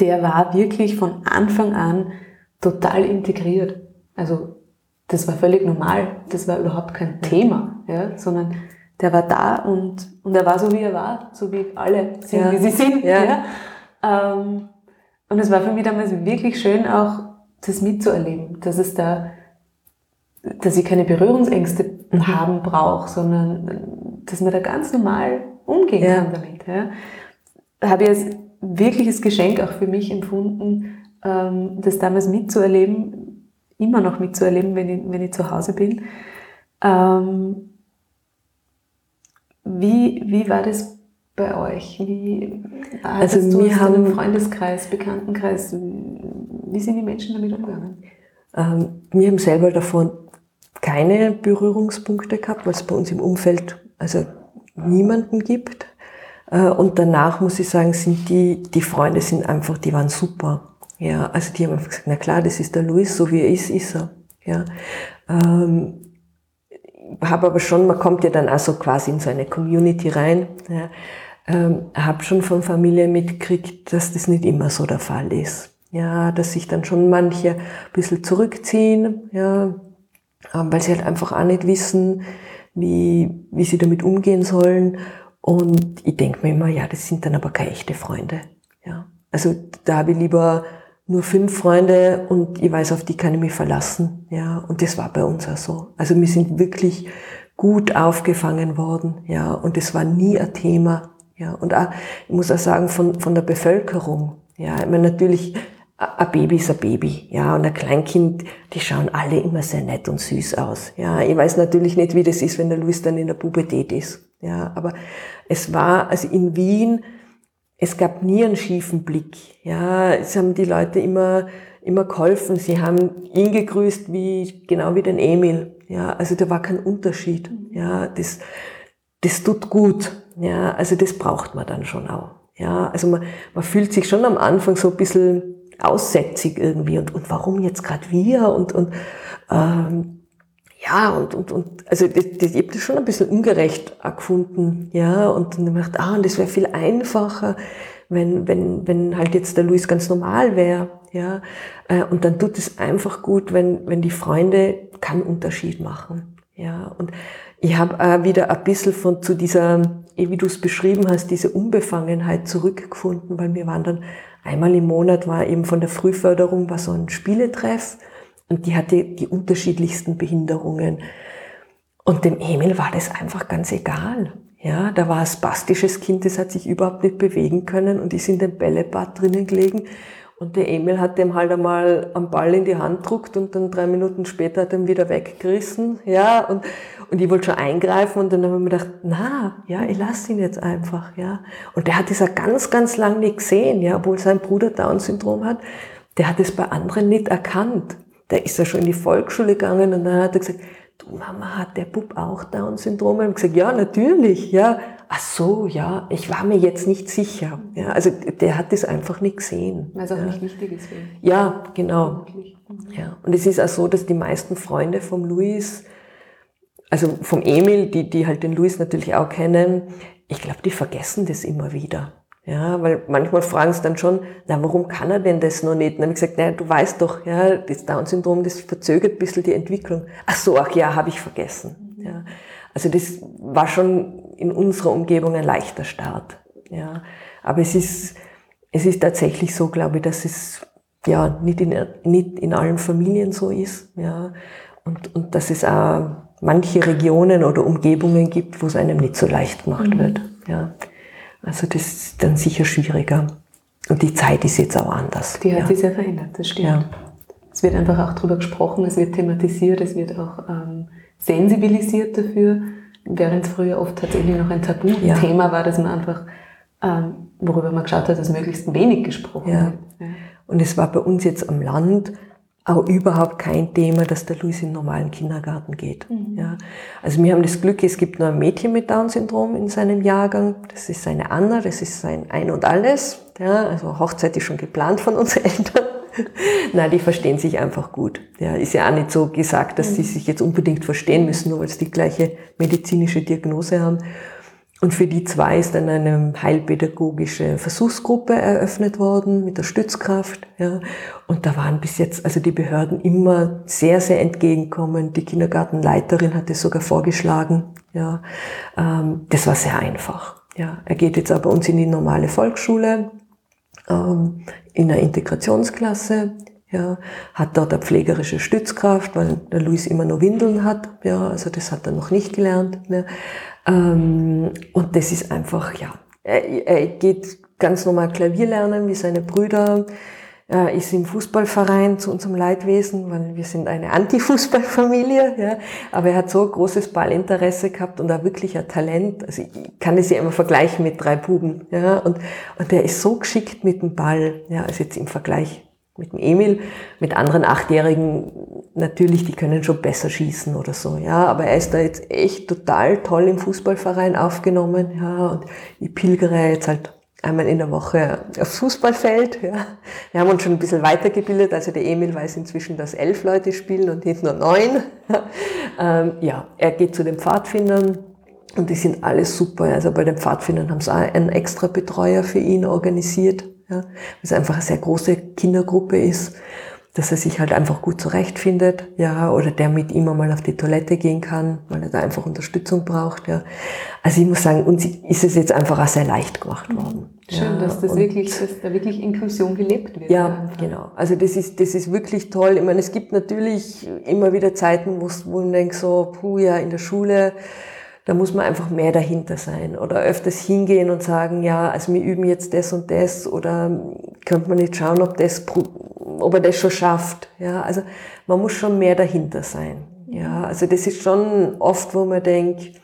der war wirklich von Anfang an total integriert. Also das war völlig normal, das war überhaupt kein Thema, ja, sondern der war da und, und er war so, wie er war, so wie alle sind, ja. wie sie sind. Ja. ja. Ähm, und es war für mich damals wirklich schön, auch das mitzuerleben, dass es da, dass ich keine Berührungsängste mhm. haben brauche, sondern dass man da ganz normal umgehen ja. kann damit. Ja. Habe ich als wirkliches Geschenk auch für mich empfunden, ähm, das damals mitzuerleben, immer noch mitzuerleben, wenn ich, wenn ich zu Hause bin. Ähm, wie, wie war das bei euch? Wie also du wir haben einen Freundeskreis, Bekanntenkreis? Wie sind die Menschen damit umgegangen? Ähm, wir haben selber davon keine Berührungspunkte gehabt, weil es bei uns im Umfeld also niemanden gibt. Äh, und danach muss ich sagen, sind die, die Freunde sind einfach, die waren super. Ja, also die haben einfach gesagt, na klar, das ist der Luis, so wie er ist, ist er. Ja, ähm, habe aber schon, man kommt ja dann also quasi in so eine Community rein. Ja, ähm, habe schon von Familie mitgekriegt, dass das nicht immer so der Fall ist. Ja, dass sich dann schon manche ein bisschen zurückziehen, ja, ähm, weil sie halt einfach auch nicht wissen, wie, wie sie damit umgehen sollen. Und ich denke mir immer, ja, das sind dann aber keine echte Freunde. Ja. Also da habe ich lieber nur fünf Freunde und ich weiß, auf die kann ich mich verlassen. Ja, und das war bei uns auch so. Also wir sind wirklich gut aufgefangen worden. Ja, und das war nie ein Thema. Ja, und auch, ich muss auch sagen, von, von der Bevölkerung. Ja, ich meine, natürlich, ein Baby ist ein Baby, ja, und ein Kleinkind, die schauen alle immer sehr nett und süß aus, ja. Ich weiß natürlich nicht, wie das ist, wenn der Luis dann in der Pubertät ist, ja, aber es war, also in Wien, es gab nie einen schiefen Blick. Ja, es haben die Leute immer, immer geholfen. Sie haben ihn gegrüßt wie, genau wie den Emil. Ja, also da war kein Unterschied. Ja, das, das tut gut. Ja, also das braucht man dann schon auch. Ja, also man, man fühlt sich schon am Anfang so ein bisschen aussätzig irgendwie und, und warum jetzt gerade wir und, und ähm, ja, und, und, und also das, das, ich habe das schon ein bisschen ungerecht gefunden, ja, und dann habe ich gedacht, ah, und das wäre viel einfacher, wenn, wenn, wenn halt jetzt der Luis ganz normal wäre, ja. Äh, und dann tut es einfach gut, wenn, wenn die Freunde keinen Unterschied machen, ja. Und ich habe äh, wieder ein bisschen von zu dieser, eh wie du es beschrieben hast, diese Unbefangenheit zurückgefunden, weil wir waren dann einmal im Monat war eben von der Frühförderung war so ein Spieletreff und die hatte die unterschiedlichsten Behinderungen. Und dem Emil war das einfach ganz egal. Ja, da war ein spastisches Kind, das hat sich überhaupt nicht bewegen können und ist in dem Bällebad drinnen gelegen. Und der Emil hat dem halt einmal am Ball in die Hand druckt und dann drei Minuten später hat er ihn wieder weggerissen. Ja, und, und ich wollte schon eingreifen und dann habe ich mir gedacht, na, ja, ich lasse ihn jetzt einfach, ja. Und der hat das ja ganz, ganz lang nicht gesehen, ja, obwohl sein Bruder Down-Syndrom hat. Der hat es bei anderen nicht erkannt. Der ist ja schon in die Volksschule gegangen und dann hat er gesagt, du Mama, hat der Bub auch Down-Syndrom? Ich gesagt, ja, natürlich, ja. Ach so, ja, ich war mir jetzt nicht sicher. Ja, also der hat das einfach nicht gesehen. Weil es auch ja. nicht wichtig ist. Für Ja, genau. Ja. Und es ist auch so, dass die meisten Freunde vom Luis, also vom Emil, die, die halt den Luis natürlich auch kennen, ich glaube, die vergessen das immer wieder. Ja, weil manchmal fragen sie dann schon, na, warum kann er denn das noch nicht? Und dann habe ich gesagt, naja, du weißt doch, ja, das Down-Syndrom, das verzögert ein bisschen die Entwicklung. Ach so, ach ja, habe ich vergessen. Ja. Also das war schon in unserer Umgebung ein leichter Start. Ja. Aber es ist, es ist tatsächlich so, glaube ich, dass es ja nicht in, nicht in allen Familien so ist. Ja. Und, und dass es auch manche Regionen oder Umgebungen gibt, wo es einem nicht so leicht gemacht mhm. wird. Ja. Also das ist dann sicher schwieriger. Und die Zeit ist jetzt auch anders. Die hat ja. sich sehr verändert, das stimmt. Ja. Es wird einfach auch darüber gesprochen, es wird thematisiert, es wird auch ähm, sensibilisiert dafür, während es früher oft tatsächlich noch ein Tabuthema ja. war, dass man einfach, ähm, worüber man geschaut hat, dass möglichst wenig gesprochen ja. wird. Ja. Und es war bei uns jetzt am Land auch überhaupt kein Thema, dass der Luis in den normalen Kindergarten geht. Mhm. Ja. Also wir haben das Glück, es gibt nur ein Mädchen mit Down-Syndrom in seinem Jahrgang. Das ist seine Anna, das ist sein Ein und Alles. Ja, also Hochzeit ist schon geplant von unseren Eltern. Nein, die verstehen sich einfach gut. Ja, ist ja auch nicht so gesagt, dass mhm. sie sich jetzt unbedingt verstehen müssen, nur weil sie die gleiche medizinische Diagnose haben. Und für die zwei ist dann eine heilpädagogische Versuchsgruppe eröffnet worden mit der Stützkraft. Ja. Und da waren bis jetzt also die Behörden immer sehr, sehr entgegenkommend. Die Kindergartenleiterin hat es sogar vorgeschlagen. Ja. Ähm, das war sehr einfach. Ja. Er geht jetzt aber uns in die normale Volksschule, ähm, in der Integrationsklasse. Ja, hat dort eine pflegerische Stützkraft, weil der Luis immer nur Windeln hat. Ja, also das hat er noch nicht gelernt. Ja. Ähm, und das ist einfach, ja, er, er geht ganz normal Klavier lernen wie seine Brüder. Er ist im Fußballverein zu unserem Leidwesen, weil wir sind eine Anti-Fußballfamilie, ja. Aber er hat so großes Ballinteresse gehabt und auch wirklich ein Talent. Also ich kann das ja immer vergleichen mit drei Buben, ja. Und, und der ist so geschickt mit dem Ball, ja, also jetzt im Vergleich mit dem Emil, mit anderen Achtjährigen natürlich, die können schon besser schießen oder so, ja, aber er ist da jetzt echt total toll im Fußballverein aufgenommen, ja, und ich pilgere jetzt halt einmal in der Woche aufs Fußballfeld, ja. Wir haben uns schon ein bisschen weitergebildet, also der Emil weiß inzwischen, dass elf Leute spielen und nicht nur neun. ähm, ja, er geht zu den Pfadfindern, und die sind alles super. Also bei den Pfadfindern haben sie auch einen extra Betreuer für ihn organisiert ja, weil es einfach eine sehr große Kindergruppe ist, dass er sich halt einfach gut zurechtfindet, ja, oder der mit ihm einmal auf die Toilette gehen kann, weil er da einfach Unterstützung braucht, ja. Also ich muss sagen, uns ist es jetzt einfach auch sehr leicht gemacht worden. Schön, ja, dass das wirklich, dass da wirklich Inklusion gelebt wird. Ja, genau. Also das ist, das ist wirklich toll. Ich meine, es gibt natürlich immer wieder Zeiten, wo, wo man denkt so, puh, ja, in der Schule, da muss man einfach mehr dahinter sein oder öfters hingehen und sagen, ja, also wir üben jetzt das und das oder könnte man nicht schauen, ob, das, ob er das schon schafft. Ja, also man muss schon mehr dahinter sein. Ja, also das ist schon oft, wo man denkt,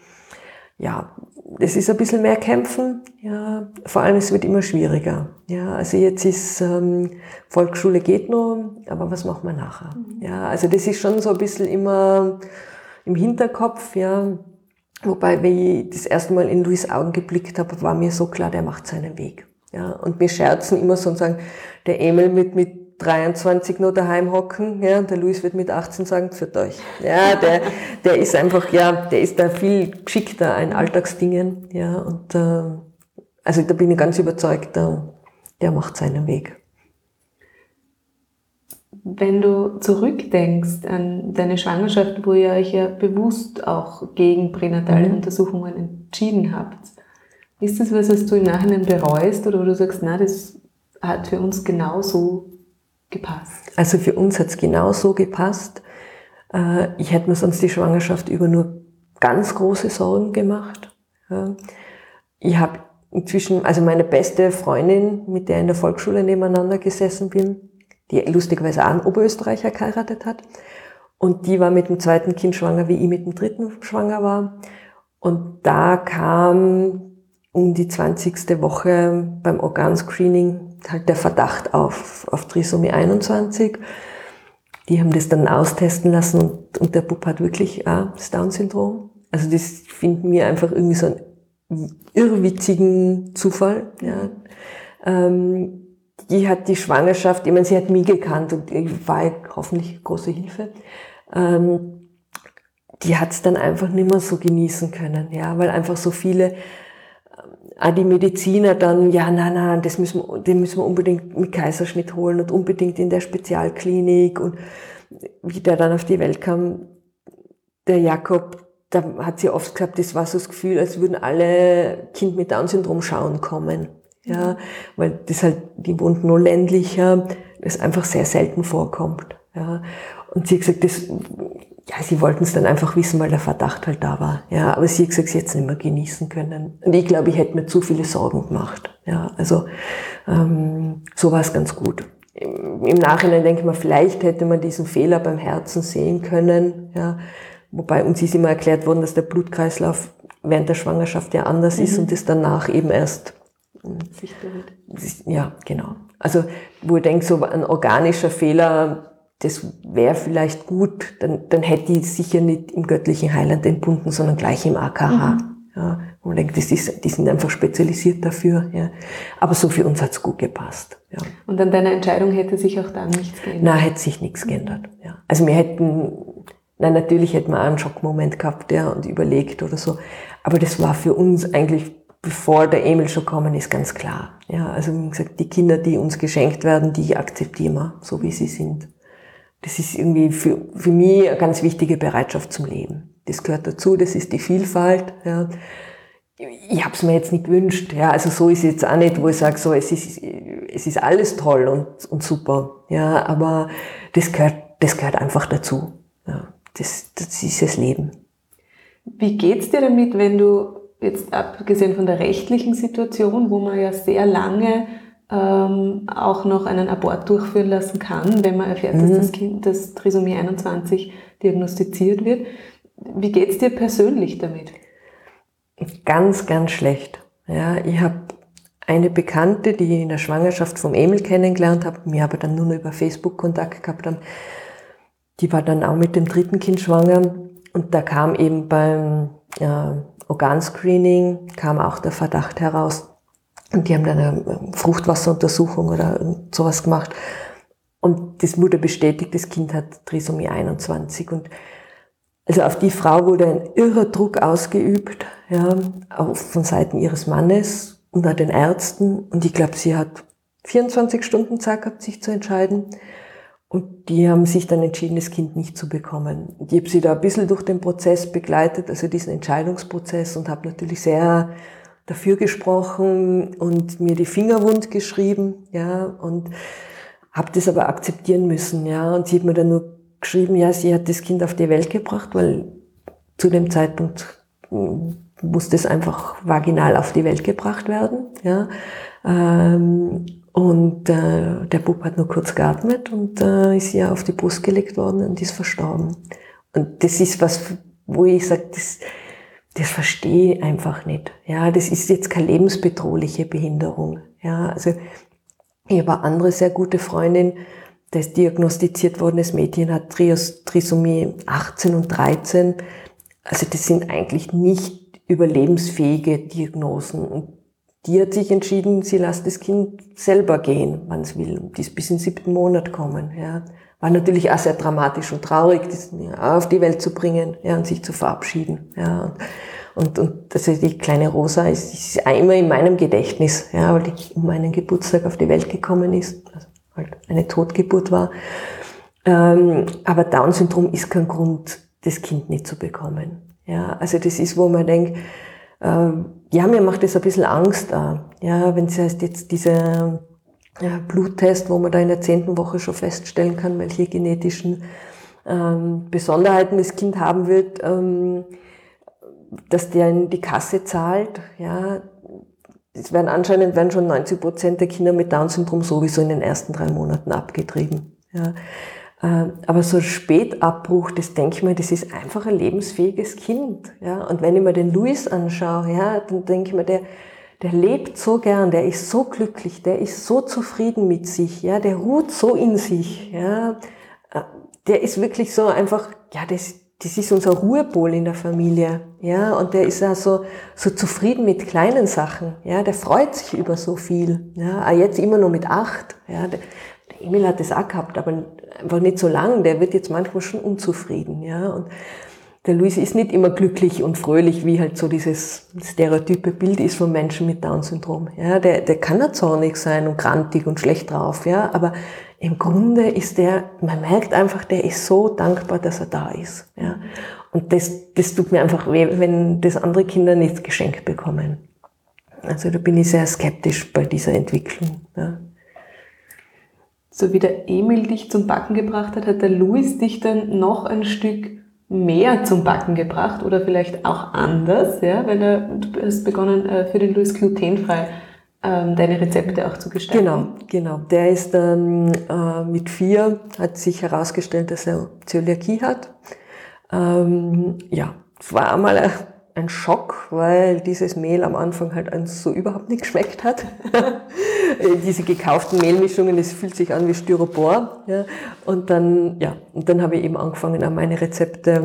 ja, das ist ein bisschen mehr kämpfen. Ja, vor allem es wird immer schwieriger. Ja, also jetzt ist ähm, Volksschule geht noch, aber was machen wir nachher? Mhm. Ja, also das ist schon so ein bisschen immer im Hinterkopf. Ja, Wobei, wenn ich das erste Mal in Louis Augen geblickt habe, war mir so klar, der macht seinen Weg. Ja, und wir scherzen immer so und sagen, der Emil mit, mit 23 nur daheim hocken, ja, und der Louis wird mit 18 sagen, für euch. Ja, der, der ist einfach, ja, der ist da viel geschickter in Alltagsdingen, ja, und, äh, also da bin ich ganz überzeugt, der, der macht seinen Weg. Wenn du zurückdenkst an deine Schwangerschaft, wo ihr euch ja bewusst auch gegen pränatale mhm. Untersuchungen entschieden habt, ist das was, was du im Nachhinein bereust oder wo du sagst, na, das hat für uns genauso gepasst? Also für uns hat es genauso gepasst. Äh, ich hätte mir sonst die Schwangerschaft über nur ganz große Sorgen gemacht. Ich habe inzwischen, also meine beste Freundin, mit der in der Volksschule nebeneinander gesessen bin, die lustigerweise auch einen Oberösterreicher geheiratet hat. Und die war mit dem zweiten Kind schwanger, wie ich mit dem dritten schwanger war. Und da kam um die 20. Woche beim Organscreening halt der Verdacht auf, auf Trisomie 21. Die haben das dann austesten lassen und, und der Bub hat wirklich auch das Down-Syndrom. Also das finden wir einfach irgendwie so einen irrwitzigen Zufall. Ja. Ähm, die hat die Schwangerschaft, ich meine, sie hat mich gekannt und war hoffentlich große Hilfe. Ähm, die hat es dann einfach nicht mehr so genießen können, ja, weil einfach so viele, auch die Mediziner dann, ja, nein, nein, das müssen wir, den müssen wir unbedingt mit Kaiserschnitt holen und unbedingt in der Spezialklinik und wie der dann auf die Welt kam, der Jakob, da hat sie oft gesagt, das war so das Gefühl, als würden alle Kind mit Down-Syndrom schauen kommen ja, weil das halt, die wohnt nur ländlicher, das einfach sehr selten vorkommt, ja. Und sie hat gesagt, das, ja, sie wollten es dann einfach wissen, weil der Verdacht halt da war, ja, aber sie hat gesagt, sie jetzt nicht mehr genießen können. Und ich glaube, ich hätte mir zu viele Sorgen gemacht, ja, also, ähm, so war es ganz gut. Im, Im Nachhinein denke ich mir, vielleicht hätte man diesen Fehler beim Herzen sehen können, ja, wobei uns ist immer erklärt worden, dass der Blutkreislauf während der Schwangerschaft ja anders mhm. ist und es danach eben erst sichtbar wird. Ja, genau. Also, wo ich denke, so ein organischer Fehler, das wäre vielleicht gut, dann, dann hätte ich sicher nicht im göttlichen Heiland entbunden, sondern gleich im AKH. Mhm. Ja, wo man denkt, das ist, die sind einfach spezialisiert dafür. Ja. Aber so für uns hat's gut gepasst. Ja. Und an deiner Entscheidung hätte sich auch dann nichts geändert? Nein, hätte sich nichts geändert. Ja. Also wir hätten, nein, natürlich hätten wir auch einen Schockmoment gehabt ja, und überlegt oder so. Aber das war für uns eigentlich bevor der Emil schon kommen ist, ganz klar. Ja, also wie gesagt, die Kinder, die uns geschenkt werden, die akzeptieren wir, so wie sie sind. Das ist irgendwie für, für mich eine ganz wichtige Bereitschaft zum Leben. Das gehört dazu, das ist die Vielfalt. Ja. Ich habe es mir jetzt nicht gewünscht. Ja, also so ist es jetzt auch nicht, wo ich sage, so es ist, es ist alles toll und, und super. Ja, aber das gehört, das gehört einfach dazu. Ja, das, das ist das Leben. Wie geht's dir damit, wenn du jetzt abgesehen von der rechtlichen Situation, wo man ja sehr lange ähm, auch noch einen Abort durchführen lassen kann, wenn man erfährt, mhm. dass das Kind das Trisomie 21 diagnostiziert wird. Wie geht's dir persönlich damit? Ganz, ganz schlecht. Ja, ich habe eine Bekannte, die ich in der Schwangerschaft vom Emil kennengelernt habe, mir aber dann nur noch über Facebook Kontakt gehabt haben, die war dann auch mit dem dritten Kind schwanger und da kam eben beim ja, Organscreening kam auch der Verdacht heraus. Und die haben dann eine Fruchtwasseruntersuchung oder sowas gemacht. Und das wurde bestätigt, das Kind hat Trisomie 21. Und also auf die Frau wurde ein irrer Druck ausgeübt, ja, auch von Seiten ihres Mannes und an den Ärzten. Und ich glaube, sie hat 24 Stunden Zeit gehabt, sich zu entscheiden. Und die haben sich dann entschieden, das Kind nicht zu bekommen. Ich habe sie da ein bisschen durch den Prozess begleitet, also diesen Entscheidungsprozess und habe natürlich sehr dafür gesprochen und mir die Finger wund geschrieben, ja, und habe das aber akzeptieren müssen, ja. Und sie hat mir dann nur geschrieben, ja, sie hat das Kind auf die Welt gebracht, weil zu dem Zeitpunkt hm, musste es einfach vaginal auf die Welt gebracht werden, ja. Ähm, und äh, der Bub hat nur kurz geatmet und äh, ist ja auf die Brust gelegt worden und ist verstorben. Und das ist was, wo ich sage, das, das verstehe ich einfach nicht. Ja, das ist jetzt keine lebensbedrohliche Behinderung. Ja, also ich habe eine andere sehr gute Freundin, das diagnostiziert worden, das Mädchen hat Trisomie 18 und 13. Also das sind eigentlich nicht überlebensfähige Diagnosen. Und die hat sich entschieden, sie lässt das Kind selber gehen, wann es will. Die ist bis in den siebten Monat kommen. Ja. War natürlich auch sehr dramatisch und traurig, das auf die Welt zu bringen ja, und sich zu verabschieden. Ja. Und, und also die kleine Rosa ist, ist immer in meinem Gedächtnis, ja, weil die um meinen Geburtstag auf die Welt gekommen ist. Also halt eine Totgeburt war. Ähm, aber Down-Syndrom ist kein Grund, das Kind nicht zu bekommen. Ja, also das ist, wo man denkt, ja, mir macht das ein bisschen Angst auch. Ja, wenn es heißt jetzt dieser ja, Bluttest, wo man da in der zehnten Woche schon feststellen kann, welche genetischen ähm, Besonderheiten das Kind haben wird, ähm, dass der in die Kasse zahlt, ja, es werden anscheinend werden schon 90 Prozent der Kinder mit Down-Syndrom sowieso in den ersten drei Monaten abgetrieben. Ja. Ähm, aber so ein Spätabbruch, das denke ich mir, das ist einfach ein lebensfähiges Kind. Ja. Und wenn ich mir den Luis anschaue, ja, dann denke ich mir, der, der lebt so gern, der ist so glücklich, der ist so zufrieden mit sich, ja, der ruht so in sich, ja. Äh, der ist wirklich so einfach, ja, das, das ist unser Ruhepol in der Familie, ja, und der ist ja so, so zufrieden mit kleinen Sachen, ja, der freut sich über so viel, ja, auch jetzt immer nur mit acht, ja, Emil hat das auch gehabt, aber einfach nicht so lang, der wird jetzt manchmal schon unzufrieden, ja, und der Luis ist nicht immer glücklich und fröhlich, wie halt so dieses stereotype Bild ist von Menschen mit Down-Syndrom. Ja, der, der kann ja zornig sein und grantig und schlecht drauf, ja, aber im Grunde ist der, man merkt einfach, der ist so dankbar, dass er da ist. Ja. Und das, das tut mir einfach weh, wenn das andere Kinder nicht geschenkt bekommen. Also da bin ich sehr skeptisch bei dieser Entwicklung. Ja. So wie der Emil dich zum Backen gebracht hat, hat der Louis dich dann noch ein Stück mehr zum Backen gebracht oder vielleicht auch anders, ja, weil er, du hast begonnen äh, für den Louis glutenfrei ähm, deine Rezepte auch zu gestalten. Genau, genau. Der ist dann äh, mit vier, hat sich herausgestellt, dass er Zöliakie hat. Ähm, ja, war einmal ein Schock, weil dieses Mehl am Anfang halt so überhaupt nicht geschmeckt hat. Diese gekauften Mehlmischungen, das fühlt sich an wie Styropor. Ja. Und dann, ja, und dann habe ich eben angefangen, an meine Rezepte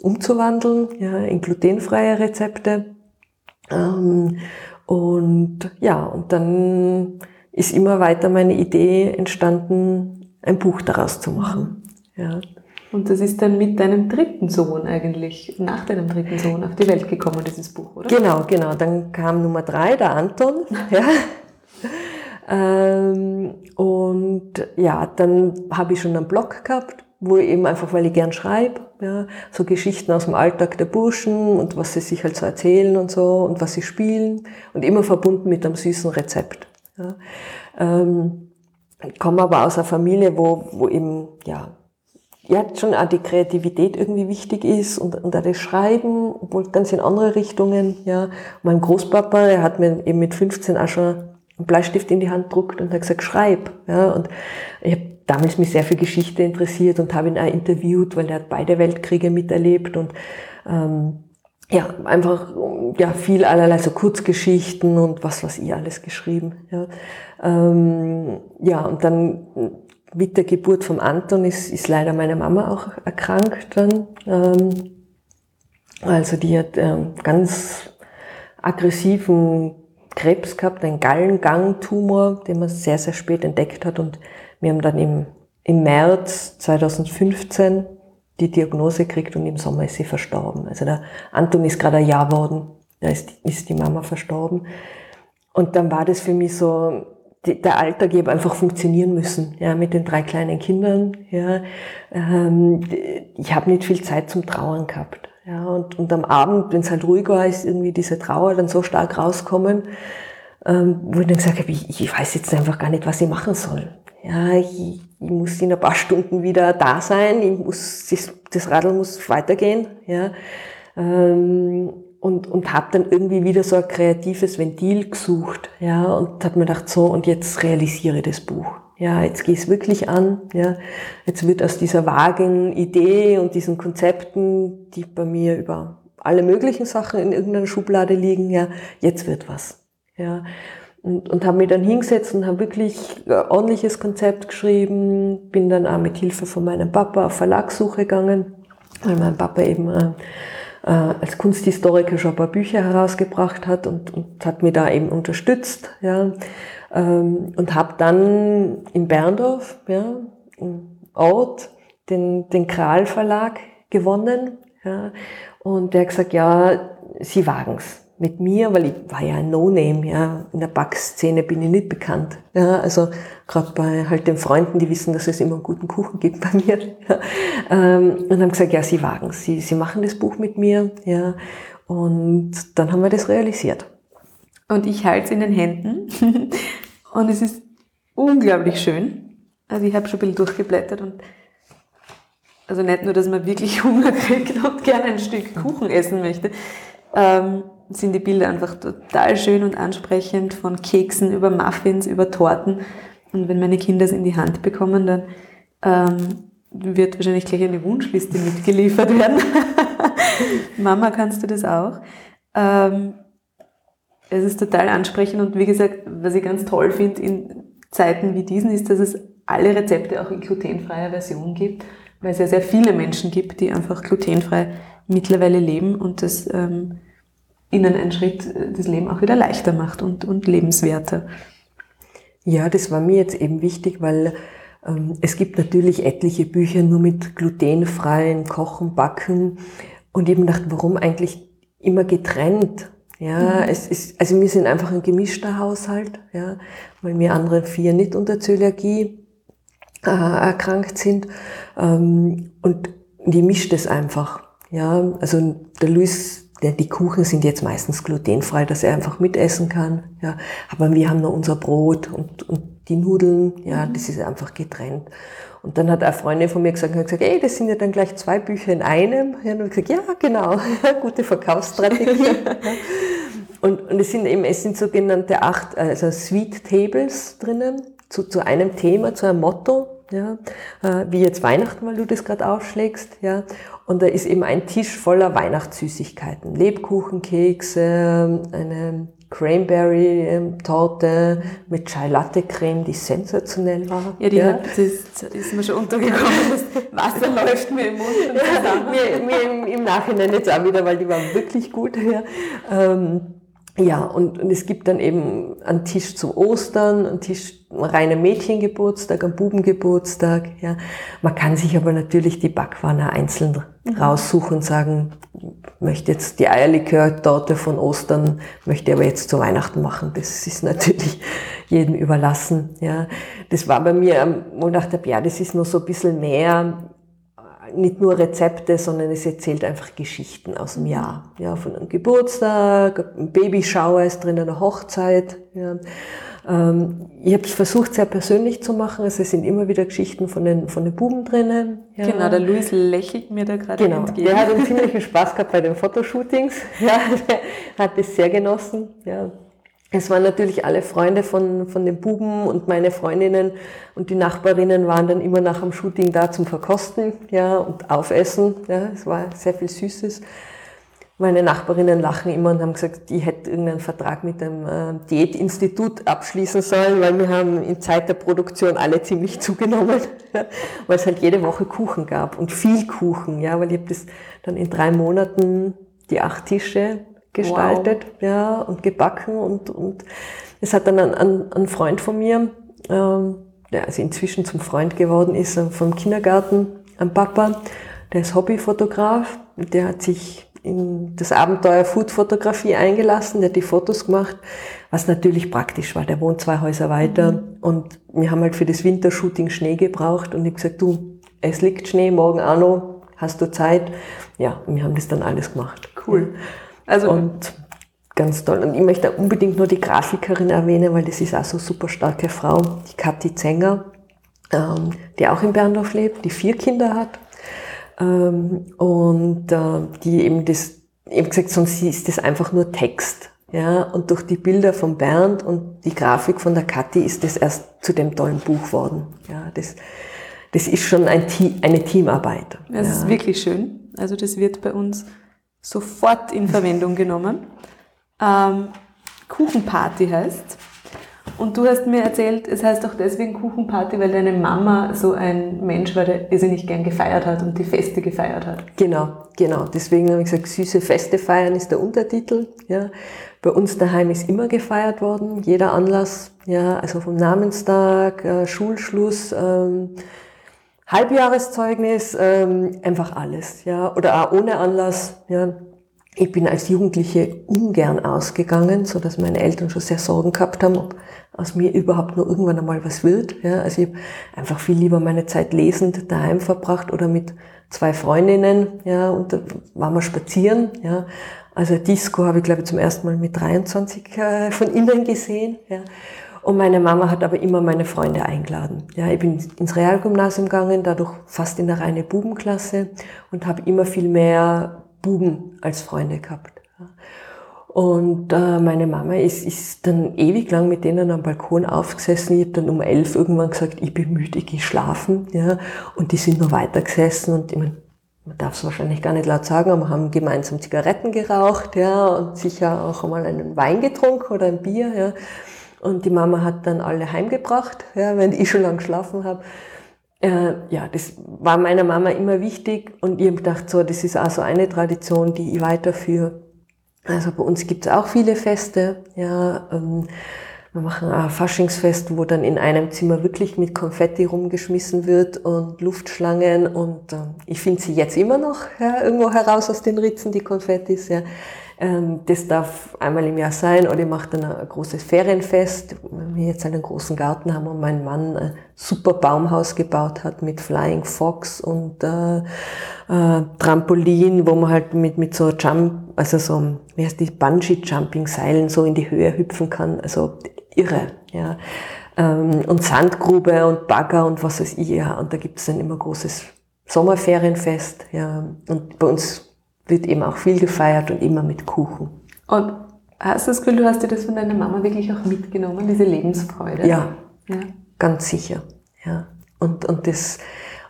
umzuwandeln, ja, in glutenfreie Rezepte. Ähm, und ja, und dann ist immer weiter meine Idee entstanden, ein Buch daraus zu machen. Ja. Und das ist dann mit deinem dritten Sohn eigentlich, nach deinem dritten Sohn auf die Welt gekommen, dieses Buch, oder? Genau, genau. Dann kam Nummer drei, der Anton. ja. Ähm, und ja, dann habe ich schon einen Blog gehabt, wo ich eben einfach, weil ich gern schreibe, ja, so Geschichten aus dem Alltag der Burschen und was sie sich halt so erzählen und so und was sie spielen und immer verbunden mit einem süßen Rezept. Ja. Ähm, ich komme aber aus einer Familie, wo, wo eben, ja, ja, schon auch die Kreativität irgendwie wichtig ist und, und auch das Schreiben, obwohl ganz in andere Richtungen, ja. Mein Großpapa, der hat mir eben mit 15 auch schon einen Bleistift in die Hand gedruckt und hat gesagt, schreib, ja. Und ich habe damals mich sehr für Geschichte interessiert und habe ihn auch interviewt, weil er hat beide Weltkriege miterlebt und, ähm, ja, einfach, ja, viel allerlei so Kurzgeschichten und was, was ich alles geschrieben, ja. Ähm, ja, und dann mit der Geburt vom Anton ist, ist leider meine Mama auch erkrankt dann. Ähm, also die hat ähm, ganz aggressiven Krebs gehabt, einen Gallengangtumor, den man sehr, sehr spät entdeckt hat. Und wir haben dann im, im März 2015 die Diagnose gekriegt und im Sommer ist sie verstorben. Also der Anton ist gerade ein Jahr worden, da ist, ist die Mama verstorben. Und dann war das für mich so, der Alltag eben einfach funktionieren müssen, ja, mit den drei kleinen Kindern, ja. Ähm, ich habe nicht viel Zeit zum Trauern gehabt, ja, und, und am Abend, wenn es halt ruhig war, ist irgendwie diese Trauer dann so stark rauskommen, ähm, wo ich dann gesagt habe, ich, ich weiß jetzt einfach gar nicht, was ich machen soll. Ja, ich, ich muss in ein paar Stunden wieder da sein, ich muss, das, das Radl muss weitergehen, ja. Ähm, und, und habe dann irgendwie wieder so ein kreatives Ventil gesucht, ja, und habe mir gedacht, so, und jetzt realisiere das Buch. Ja, jetzt gehe es wirklich an, ja. Jetzt wird aus dieser vagen Idee und diesen Konzepten, die bei mir über alle möglichen Sachen in irgendeiner Schublade liegen, ja, jetzt wird was, ja. Und, und habe mich dann hingesetzt und habe wirklich ein ordentliches Konzept geschrieben, bin dann auch mit Hilfe von meinem Papa auf Verlagssuche gegangen, weil mein Papa eben äh, als Kunsthistoriker schon ein paar Bücher herausgebracht hat und, und hat mich da eben unterstützt. Ja. Ähm, und habe dann in Berndorf, ja, im Ort, den, den Kral Verlag gewonnen. Ja. Und der hat gesagt, ja, Sie wagen's. Mit mir, weil ich war ja ein No-Name, ja. In der Backszene bin ich nicht bekannt. Ja, also gerade bei halt den Freunden, die wissen, dass es immer einen guten Kuchen gibt bei mir. Ja. Ähm, und haben gesagt, ja, sie wagen sie, sie machen das Buch mit mir, ja. Und dann haben wir das realisiert. Und ich halte es in den Händen und es ist unglaublich schön. Also ich habe schon ein bisschen durchgeblättert und also nicht nur, dass man wirklich Hunger kriegt und gerne ein Stück Kuchen essen möchte, ähm, sind die Bilder einfach total schön und ansprechend von Keksen über Muffins, über Torten. Und wenn meine Kinder es in die Hand bekommen, dann ähm, wird wahrscheinlich gleich eine Wunschliste mitgeliefert werden. Mama, kannst du das auch? Ähm, es ist total ansprechend und wie gesagt, was ich ganz toll finde in Zeiten wie diesen, ist, dass es alle Rezepte auch in glutenfreier Version gibt, weil es ja sehr viele Menschen gibt, die einfach glutenfrei mittlerweile leben und das ähm, ihnen einen Schritt äh, das Leben auch wieder leichter macht und, und lebenswerter. Ja, das war mir jetzt eben wichtig, weil ähm, es gibt natürlich etliche Bücher nur mit glutenfreien Kochen, Backen und eben dachte, warum eigentlich immer getrennt? Ja, mhm. es ist, also wir sind einfach ein gemischter Haushalt, ja, weil wir andere vier nicht unter Zöliakie äh, erkrankt sind. Ähm, und die mischt es einfach. Ja, also der Luis, der, die Kuchen sind jetzt meistens glutenfrei, dass er einfach mitessen kann. Ja, aber wir haben noch unser Brot und, und die Nudeln, ja, mhm. das ist einfach getrennt. Und dann hat eine Freundin von mir gesagt, hat gesagt, ey, das sind ja dann gleich zwei Bücher in einem. Ja, und ich gesagt, ja, genau, gute Verkaufsstrategie. und, und es sind eben, es sind sogenannte acht, also Sweet Tables drinnen, zu, zu einem Thema, zu einem Motto ja, äh, wie jetzt Weihnachten, weil du das gerade aufschlägst, ja, und da ist eben ein Tisch voller Weihnachtssüßigkeiten, Lebkuchen, Kekse, eine Cranberry-Torte mit Chai Latte Creme, die sensationell war. Ja, die ja. Hat, das, ist, ist mir schon untergekommen. Das Wasser läuft mir im Mund zusammen. mir, mir im, im, Nachhinein jetzt auch wieder, weil die war wirklich gut. Ja. Ähm, ja, und, und es gibt dann eben einen Tisch zu Ostern, einen Tisch reiner Mädchengeburtstag, einen Bubengeburtstag. Ja. Man kann sich aber natürlich die Backwaren einzeln mhm. raussuchen und sagen, möchte jetzt die Eierlikör-Torte von Ostern, möchte aber jetzt zu Weihnachten machen. Das ist natürlich jedem überlassen. Ja. Das war bei mir, wo ich dachte, ja, das ist noch so ein bisschen mehr nicht nur Rezepte, sondern es erzählt einfach Geschichten aus dem Jahr. Ja, von einem Geburtstag, ein Babyshower ist drin, eine Hochzeit. Ja. Ähm, ich habe es versucht, sehr persönlich zu machen. Also es sind immer wieder Geschichten von den, von den Buben drinnen. Ja. Genau, der Luis lächelt mir da gerade genau. entgegen. Der hat einen ziemlichen Spaß gehabt bei den Fotoshootings. Ja, der hat das sehr genossen. Ja. Es waren natürlich alle Freunde von, von den Buben und meine Freundinnen und die Nachbarinnen waren dann immer nach dem Shooting da zum Verkosten ja, und Aufessen. Ja, es war sehr viel Süßes. Meine Nachbarinnen lachen immer und haben gesagt, die hätte irgendeinen Vertrag mit dem äh, Diätinstitut abschließen sollen, weil wir haben in Zeit der Produktion alle ziemlich zugenommen, weil es halt jede Woche Kuchen gab und viel Kuchen, ja, weil ich habe das dann in drei Monaten die acht Tische gestaltet, wow. ja, und gebacken und, und es hat dann ein, ein, ein Freund von mir, ähm, der also inzwischen zum Freund geworden ist, vom Kindergarten, ein Papa, der ist Hobbyfotograf, der hat sich in das Abenteuer Foodfotografie eingelassen, der hat die Fotos gemacht, was natürlich praktisch war. Der wohnt zwei Häuser weiter mhm. und wir haben halt für das Wintershooting Schnee gebraucht und ich gesagt, du, es liegt Schnee, morgen auch noch, hast du Zeit? Ja, und wir haben das dann alles gemacht. Cool. Ja. Also und ganz toll. Und ich möchte unbedingt nur die Grafikerin erwähnen, weil das ist auch so eine super starke Frau, die Kathi Zenger, ähm, die auch in Berndorf lebt, die vier Kinder hat. Ähm, und äh, die eben das, eben gesagt, sonst ist das einfach nur Text. Ja, und durch die Bilder von Bernd und die Grafik von der Kathi ist das erst zu dem tollen Buch worden. Ja, das, das ist schon ein eine Teamarbeit. Das ja. ist wirklich schön. Also das wird bei uns sofort in Verwendung genommen. Ähm, Kuchenparty heißt. Und du hast mir erzählt, es heißt auch deswegen Kuchenparty, weil deine Mama so ein Mensch war, der sie nicht gern gefeiert hat und die Feste gefeiert hat. Genau, genau. Deswegen habe ich gesagt, süße Feste feiern ist der Untertitel. Ja. Bei uns daheim ist immer gefeiert worden, jeder Anlass, ja, also vom Namenstag, äh, Schulschluss, ähm, Halbjahreszeugnis, ähm, einfach alles, ja, oder auch ohne Anlass, ja. ich bin als Jugendliche ungern ausgegangen, so dass meine Eltern schon sehr Sorgen gehabt haben, ob aus mir überhaupt nur irgendwann einmal was wird. Ja, also ich habe einfach viel lieber meine Zeit lesend daheim verbracht oder mit zwei Freundinnen, ja, und da waren wir spazieren, ja. Also Disco habe ich, glaube ich, zum ersten Mal mit 23 äh, von innen gesehen, ja. Und meine Mama hat aber immer meine Freunde eingeladen. Ja, ich bin ins Realgymnasium gegangen, dadurch fast in eine reine Bubenklasse und habe immer viel mehr Buben als Freunde gehabt. Und äh, meine Mama ist, ist dann ewig lang mit denen am Balkon aufgesessen. Ich habe dann um elf irgendwann gesagt, ich bin müde, ich gehe schlafen. Ja. Und die sind nur weiter gesessen und ich mein, man darf es wahrscheinlich gar nicht laut sagen, aber haben gemeinsam Zigaretten geraucht ja, und sicher auch einmal einen Wein getrunken oder ein Bier. Ja. Und die Mama hat dann alle heimgebracht, ja, wenn ich schon lang geschlafen habe. Äh, ja, das war meiner Mama immer wichtig und ich habe gedacht, so, das ist auch so eine Tradition, die ich weiterführe. Also bei uns gibt es auch viele Feste, ja. Ähm, wir machen ein Faschingsfest, wo dann in einem Zimmer wirklich mit Konfetti rumgeschmissen wird und Luftschlangen und äh, ich finde sie jetzt immer noch ja, irgendwo heraus aus den Ritzen, die Konfettis. Ja. Ähm, das darf einmal im Jahr sein oder ich mache dann ein großes Ferienfest, wenn wir jetzt einen großen Garten haben und mein Mann ein super Baumhaus gebaut hat mit Flying Fox und äh, äh, Trampolin, wo man halt mit, mit so Jump, also so, wie heißt die, Bungee-Jumping-Seilen so in die Höhe hüpfen kann, also irre, ja. Ähm, und Sandgrube und Bagger und was weiß ich, ja. Und da gibt es dann immer großes Sommerferienfest, ja. Und bei uns wird eben auch viel gefeiert und immer mit Kuchen. Und hast du das Gefühl, du hast dir das von deiner Mama wirklich auch mitgenommen, diese Lebensfreude? Ja, ja. ganz sicher. Ja. Und, und, das,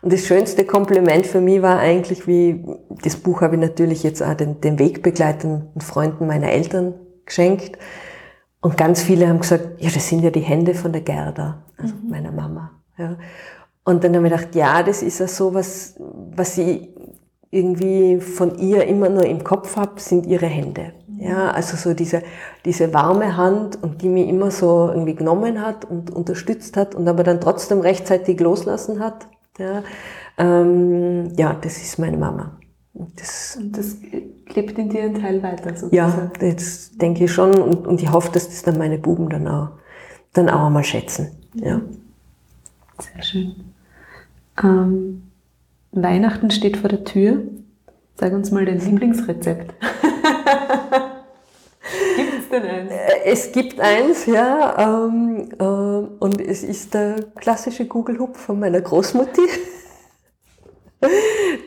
und das schönste Kompliment für mich war eigentlich, wie das Buch habe ich natürlich jetzt auch den, den Wegbegleitern Freunden meiner Eltern geschenkt. Und ganz viele haben gesagt, ja, das sind ja die Hände von der Gerda, also mhm. meiner Mama. Ja. Und dann habe ich gedacht, ja, das ist ja so was, was ich irgendwie von ihr immer nur im Kopf habe, sind ihre Hände. Ja, also so diese, diese warme Hand und die mir immer so irgendwie genommen hat und unterstützt hat und aber dann trotzdem rechtzeitig loslassen hat. Ja, ähm, ja das ist meine Mama. Das, und das lebt in dir ein Teil weiter sozusagen. Ja, das denke ich schon und, und ich hoffe, dass das dann meine Buben dann auch, dann auch einmal schätzen. Ja. Sehr schön. Ähm Weihnachten steht vor der Tür. Sag uns mal dein Lieblingsrezept. gibt es denn eins? Äh, es gibt eins, ja. Ähm, äh, und es ist der klassische Gugelhupf von meiner Großmutti.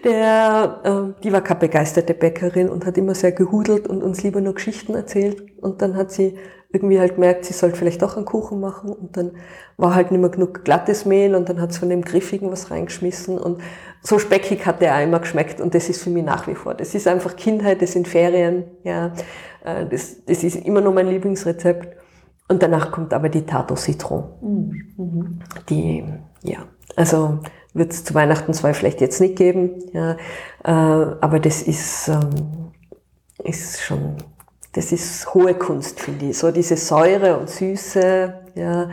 Der, äh, die war keine begeisterte Bäckerin und hat immer sehr gehudelt und uns lieber nur Geschichten erzählt. Und dann hat sie irgendwie halt gemerkt, sie sollte vielleicht auch einen Kuchen machen und dann war halt nicht mehr genug glattes Mehl und dann hat sie von dem Griffigen was reingeschmissen und so speckig hat der auch immer geschmeckt und das ist für mich nach wie vor. Das ist einfach Kindheit, das sind Ferien, ja, äh, das, das ist immer noch mein Lieblingsrezept. Und danach kommt aber die Tato Citron. Mhm. Die, ja, also wird es zu Weihnachten zwar vielleicht jetzt nicht geben, ja, äh, aber das ist, ähm, ist schon das ist hohe Kunst, finde ich. So diese Säure und Süße, ja,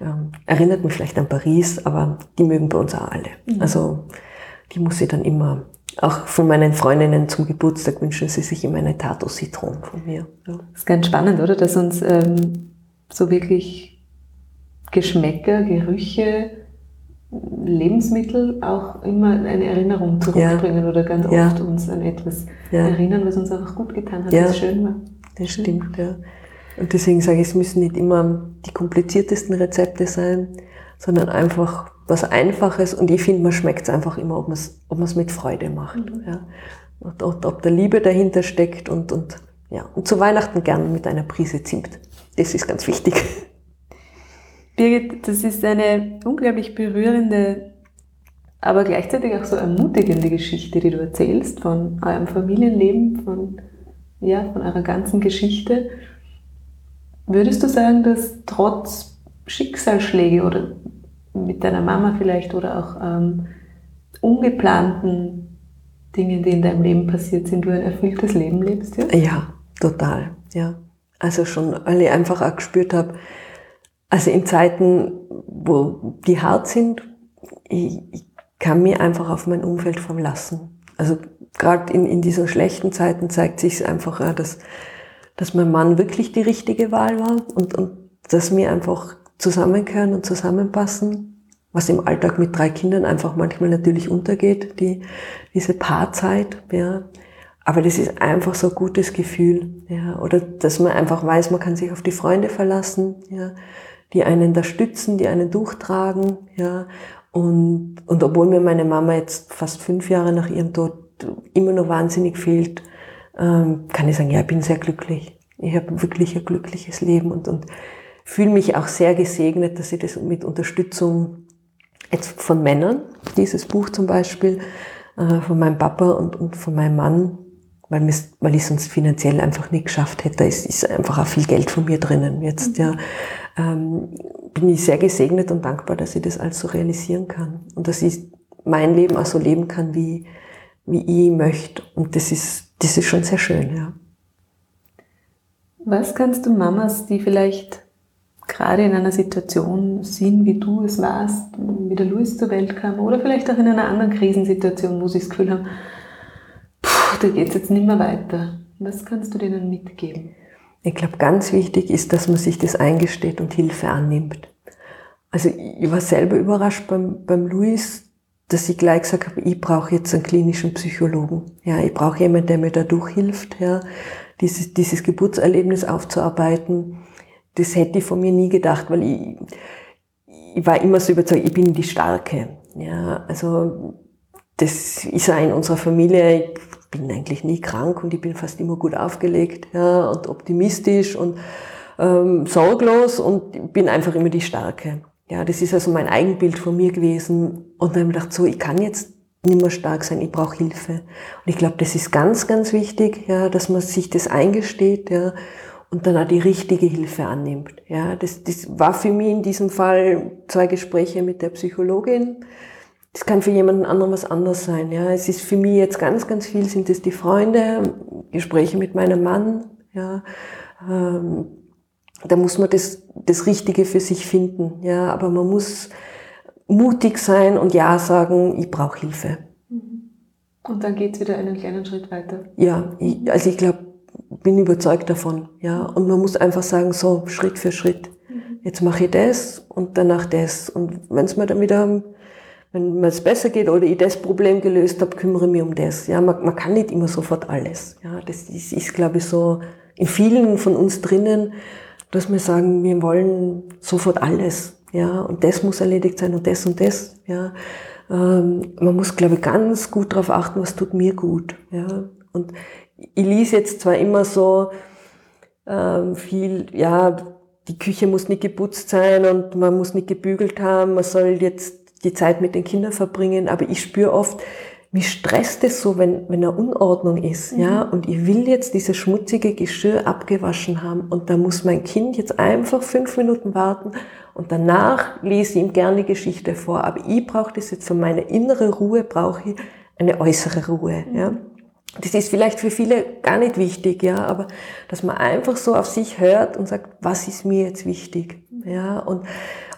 ähm, erinnert mich vielleicht an Paris, aber die mögen bei uns auch alle. Mhm. Also die muss ich dann immer, auch von meinen Freundinnen zum Geburtstag wünschen sie sich immer eine Tato Citron von mir. Ja. Das ist ganz spannend, oder? Dass uns ähm, so wirklich Geschmäcker, Gerüche, Lebensmittel auch immer eine Erinnerung zurückbringen ja. oder ganz oft ja. uns an etwas erinnern, was uns einfach gut getan hat, was schön war. Das stimmt, ja. Und deswegen sage ich, es müssen nicht immer die kompliziertesten Rezepte sein, sondern einfach was Einfaches. Und ich finde, man schmeckt es einfach immer, ob man es ob mit Freude macht. Mhm. Ja. Und, und, ob da Liebe dahinter steckt und, und, ja. und zu Weihnachten gern mit einer Prise Zimt. Das ist ganz wichtig. Birgit, das ist eine unglaublich berührende, aber gleichzeitig auch so ermutigende Geschichte, die du erzählst von eurem Familienleben, von ja, von eurer ganzen Geschichte. Würdest du sagen, dass trotz Schicksalsschläge oder mit deiner Mama vielleicht oder auch ähm, ungeplanten Dingen, die in deinem Leben passiert sind, du ein erfülltes Leben lebst jetzt? Ja, total. Ja. Also schon alle einfach auch gespürt habe, also in Zeiten, wo die hart sind, ich, ich kann mir einfach auf mein Umfeld verlassen. Also gerade in, in diesen schlechten Zeiten zeigt sich einfach, ja, dass, dass mein Mann wirklich die richtige Wahl war und, und dass wir einfach zusammengehören und zusammenpassen, was im Alltag mit drei Kindern einfach manchmal natürlich untergeht, die, diese Paarzeit, ja. Aber das ist einfach so ein gutes Gefühl, ja. Oder dass man einfach weiß, man kann sich auf die Freunde verlassen, ja. Die einen da stützen, die einen durchtragen, ja. Und, und obwohl mir meine Mama jetzt fast fünf Jahre nach ihrem Tod immer noch wahnsinnig fehlt, ähm, kann ich sagen, ja, ich bin sehr glücklich. Ich habe wirklich ein glückliches Leben und, und fühle mich auch sehr gesegnet, dass ich das mit Unterstützung jetzt von Männern, dieses Buch zum Beispiel, äh, von meinem Papa und, von meinem Mann, weil, ich sonst finanziell einfach nicht geschafft hätte. Es ist einfach auch viel Geld von mir drinnen jetzt, ja. Ähm, bin ich sehr gesegnet und dankbar, dass ich das alles so realisieren kann und dass ich mein Leben auch so leben kann, wie, wie ich möchte. Und das ist, das ist schon sehr schön, ja. Was kannst du Mamas, die vielleicht gerade in einer Situation sind, wie du es warst, wie der Louis zur Welt kam, oder vielleicht auch in einer anderen Krisensituation, wo sie das Gefühl haben, puh, da geht es jetzt nicht mehr weiter. Was kannst du denen mitgeben? Ich glaube, ganz wichtig ist, dass man sich das eingesteht und Hilfe annimmt. Also ich war selber überrascht beim, beim Luis, dass ich gleich gesagt habe, ich brauche jetzt einen klinischen Psychologen. Ja, ich brauche jemanden, der mir da durchhilft, ja, dieses, dieses Geburtserlebnis aufzuarbeiten. Das hätte ich von mir nie gedacht, weil ich, ich war immer so überzeugt, ich bin die Starke. Ja, also das ist auch in unserer Familie. Ich bin eigentlich nie krank und ich bin fast immer gut aufgelegt ja, und optimistisch und ähm, sorglos und bin einfach immer die Starke. Ja, das ist also mein Eigenbild von mir gewesen. Und dann habe ich gedacht, so, ich kann jetzt nicht mehr stark sein, ich brauche Hilfe. Und ich glaube, das ist ganz, ganz wichtig, ja, dass man sich das eingesteht, ja, und dann auch die richtige Hilfe annimmt. Ja, das, das war für mich in diesem Fall zwei Gespräche mit der Psychologin. Das kann für jemanden anderen was anderes sein. Ja, es ist für mich jetzt ganz, ganz viel sind es die Freunde, Gespräche mit meinem Mann. Ja, ähm, da muss man das, das Richtige für sich finden. Ja, aber man muss mutig sein und ja sagen, ich brauche Hilfe. Mhm. Und dann geht's wieder einen kleinen Schritt weiter. Ja, ich, also ich glaube, bin überzeugt davon. Ja, und man muss einfach sagen, so Schritt für Schritt. Mhm. Jetzt mache ich das und danach das. Und wenn es mir dann wieder, wenn mir es besser geht oder ich das Problem gelöst habe, kümmere ich mich um das. Ja, man, man kann nicht immer sofort alles. Ja, das ist, ist glaube ich, so in vielen von uns drinnen dass wir sagen, wir wollen sofort alles. Ja, und das muss erledigt sein und das und das. Ja, ähm, man muss, glaube ich, ganz gut darauf achten, was tut mir gut. Ja, und ich lese jetzt zwar immer so ähm, viel, ja, die Küche muss nicht geputzt sein und man muss nicht gebügelt haben, man soll jetzt die Zeit mit den Kindern verbringen, aber ich spüre oft, mich stresst es so, wenn, wenn eine Unordnung ist, mhm. ja, und ich will jetzt dieses schmutzige Geschirr abgewaschen haben und da muss mein Kind jetzt einfach fünf Minuten warten und danach lese ich ihm gerne Geschichte vor, aber ich brauche das jetzt für meine innere Ruhe, brauche ich eine äußere Ruhe, mhm. ja. Das ist vielleicht für viele gar nicht wichtig, ja, aber dass man einfach so auf sich hört und sagt, was ist mir jetzt wichtig, ja, und,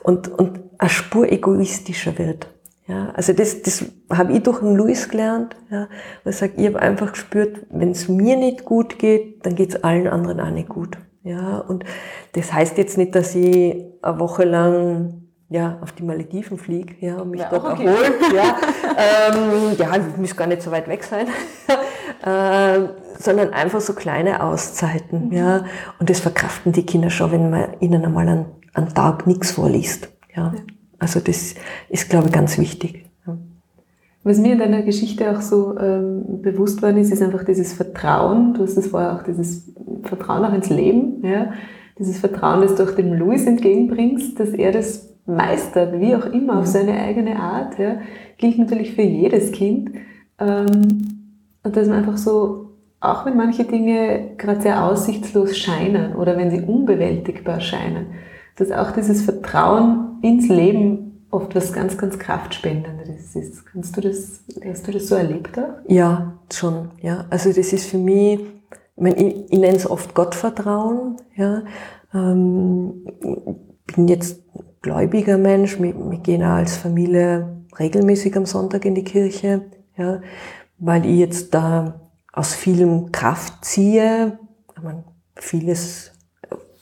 und, und eine Spur egoistischer wird. Ja, also das, das habe ich durch den Luis gelernt. Ja, er sagt, ich habe einfach gespürt, wenn es mir nicht gut geht, dann geht es allen anderen auch nicht gut. Ja, und das heißt jetzt nicht, dass ich eine Woche lang ja, auf die Malediven fliege ja, und mich ja, dort okay. erholen. Ja, ähm, ja, ich muss gar nicht so weit weg sein. äh, sondern einfach so kleine Auszeiten. Mhm. Ja, und das verkraften die Kinder schon, wenn man ihnen einmal einen, einen Tag nichts vorliest. Ja. ja. Also das ist, glaube ich, ganz wichtig. Was mir in deiner Geschichte auch so ähm, bewusst worden ist, ist einfach dieses Vertrauen. Du hast es vorher auch dieses Vertrauen auch ins Leben, ja? dieses Vertrauen, das du auch dem Louis entgegenbringst, dass er das meistert, wie auch immer, auf seine eigene Art. Ja? Gilt natürlich für jedes Kind. Ähm, und dass man einfach so, auch wenn manche Dinge gerade sehr aussichtslos scheinen oder wenn sie unbewältigbar scheinen, dass auch dieses Vertrauen ins Leben oft was ganz, ganz Kraftspendendes ist. Kannst du das, hast du das so erlebt auch? Ja, schon, ja. Also das ist für mich, ich, meine, ich, ich nenne es oft Gottvertrauen, ja. Ähm, bin jetzt gläubiger Mensch, wir, wir gehen auch als Familie regelmäßig am Sonntag in die Kirche, ja. Weil ich jetzt da aus vielem Kraft ziehe. Ich meine, vieles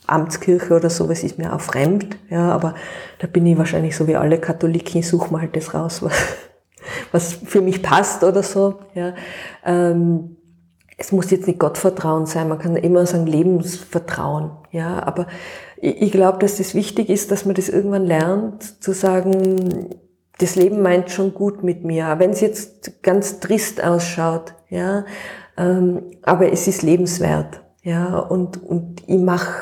Amtskirche oder sowas ist mir auch fremd, ja, aber da bin ich wahrscheinlich so wie alle Katholiken, ich suche mal halt das raus, was, was für mich passt oder so, ja. Ähm, es muss jetzt nicht Gottvertrauen sein, man kann immer sagen Lebensvertrauen, ja, aber ich, ich glaube, dass das wichtig ist, dass man das irgendwann lernt, zu sagen, das Leben meint schon gut mit mir, wenn es jetzt ganz trist ausschaut, ja, ähm, aber es ist lebenswert, ja, und, und ich mache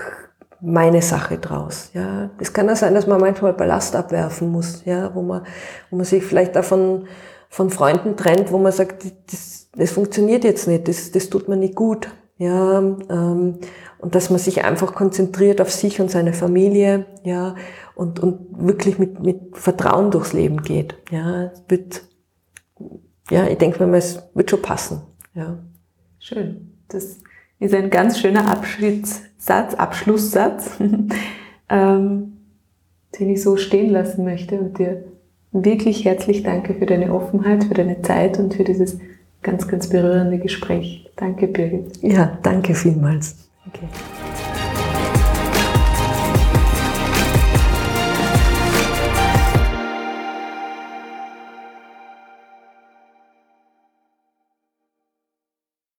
meine Sache draus. Ja, es kann auch sein, dass man manchmal Ballast abwerfen muss, ja, wo man, wo man sich vielleicht davon von Freunden trennt, wo man sagt, das, das funktioniert jetzt nicht, das, das tut mir nicht gut, ja, ähm, und dass man sich einfach konzentriert auf sich und seine Familie, ja, und und wirklich mit mit Vertrauen durchs Leben geht, ja, es wird, ja, ich denke mir, es wird schon passen, ja. Schön. Das ist ein ganz schöner Abschiedssatz, Abschlusssatz, ähm, den ich so stehen lassen möchte und dir wirklich herzlich danke für deine Offenheit, für deine Zeit und für dieses ganz, ganz berührende Gespräch. Danke, Birgit. Ja, danke vielmals. Okay.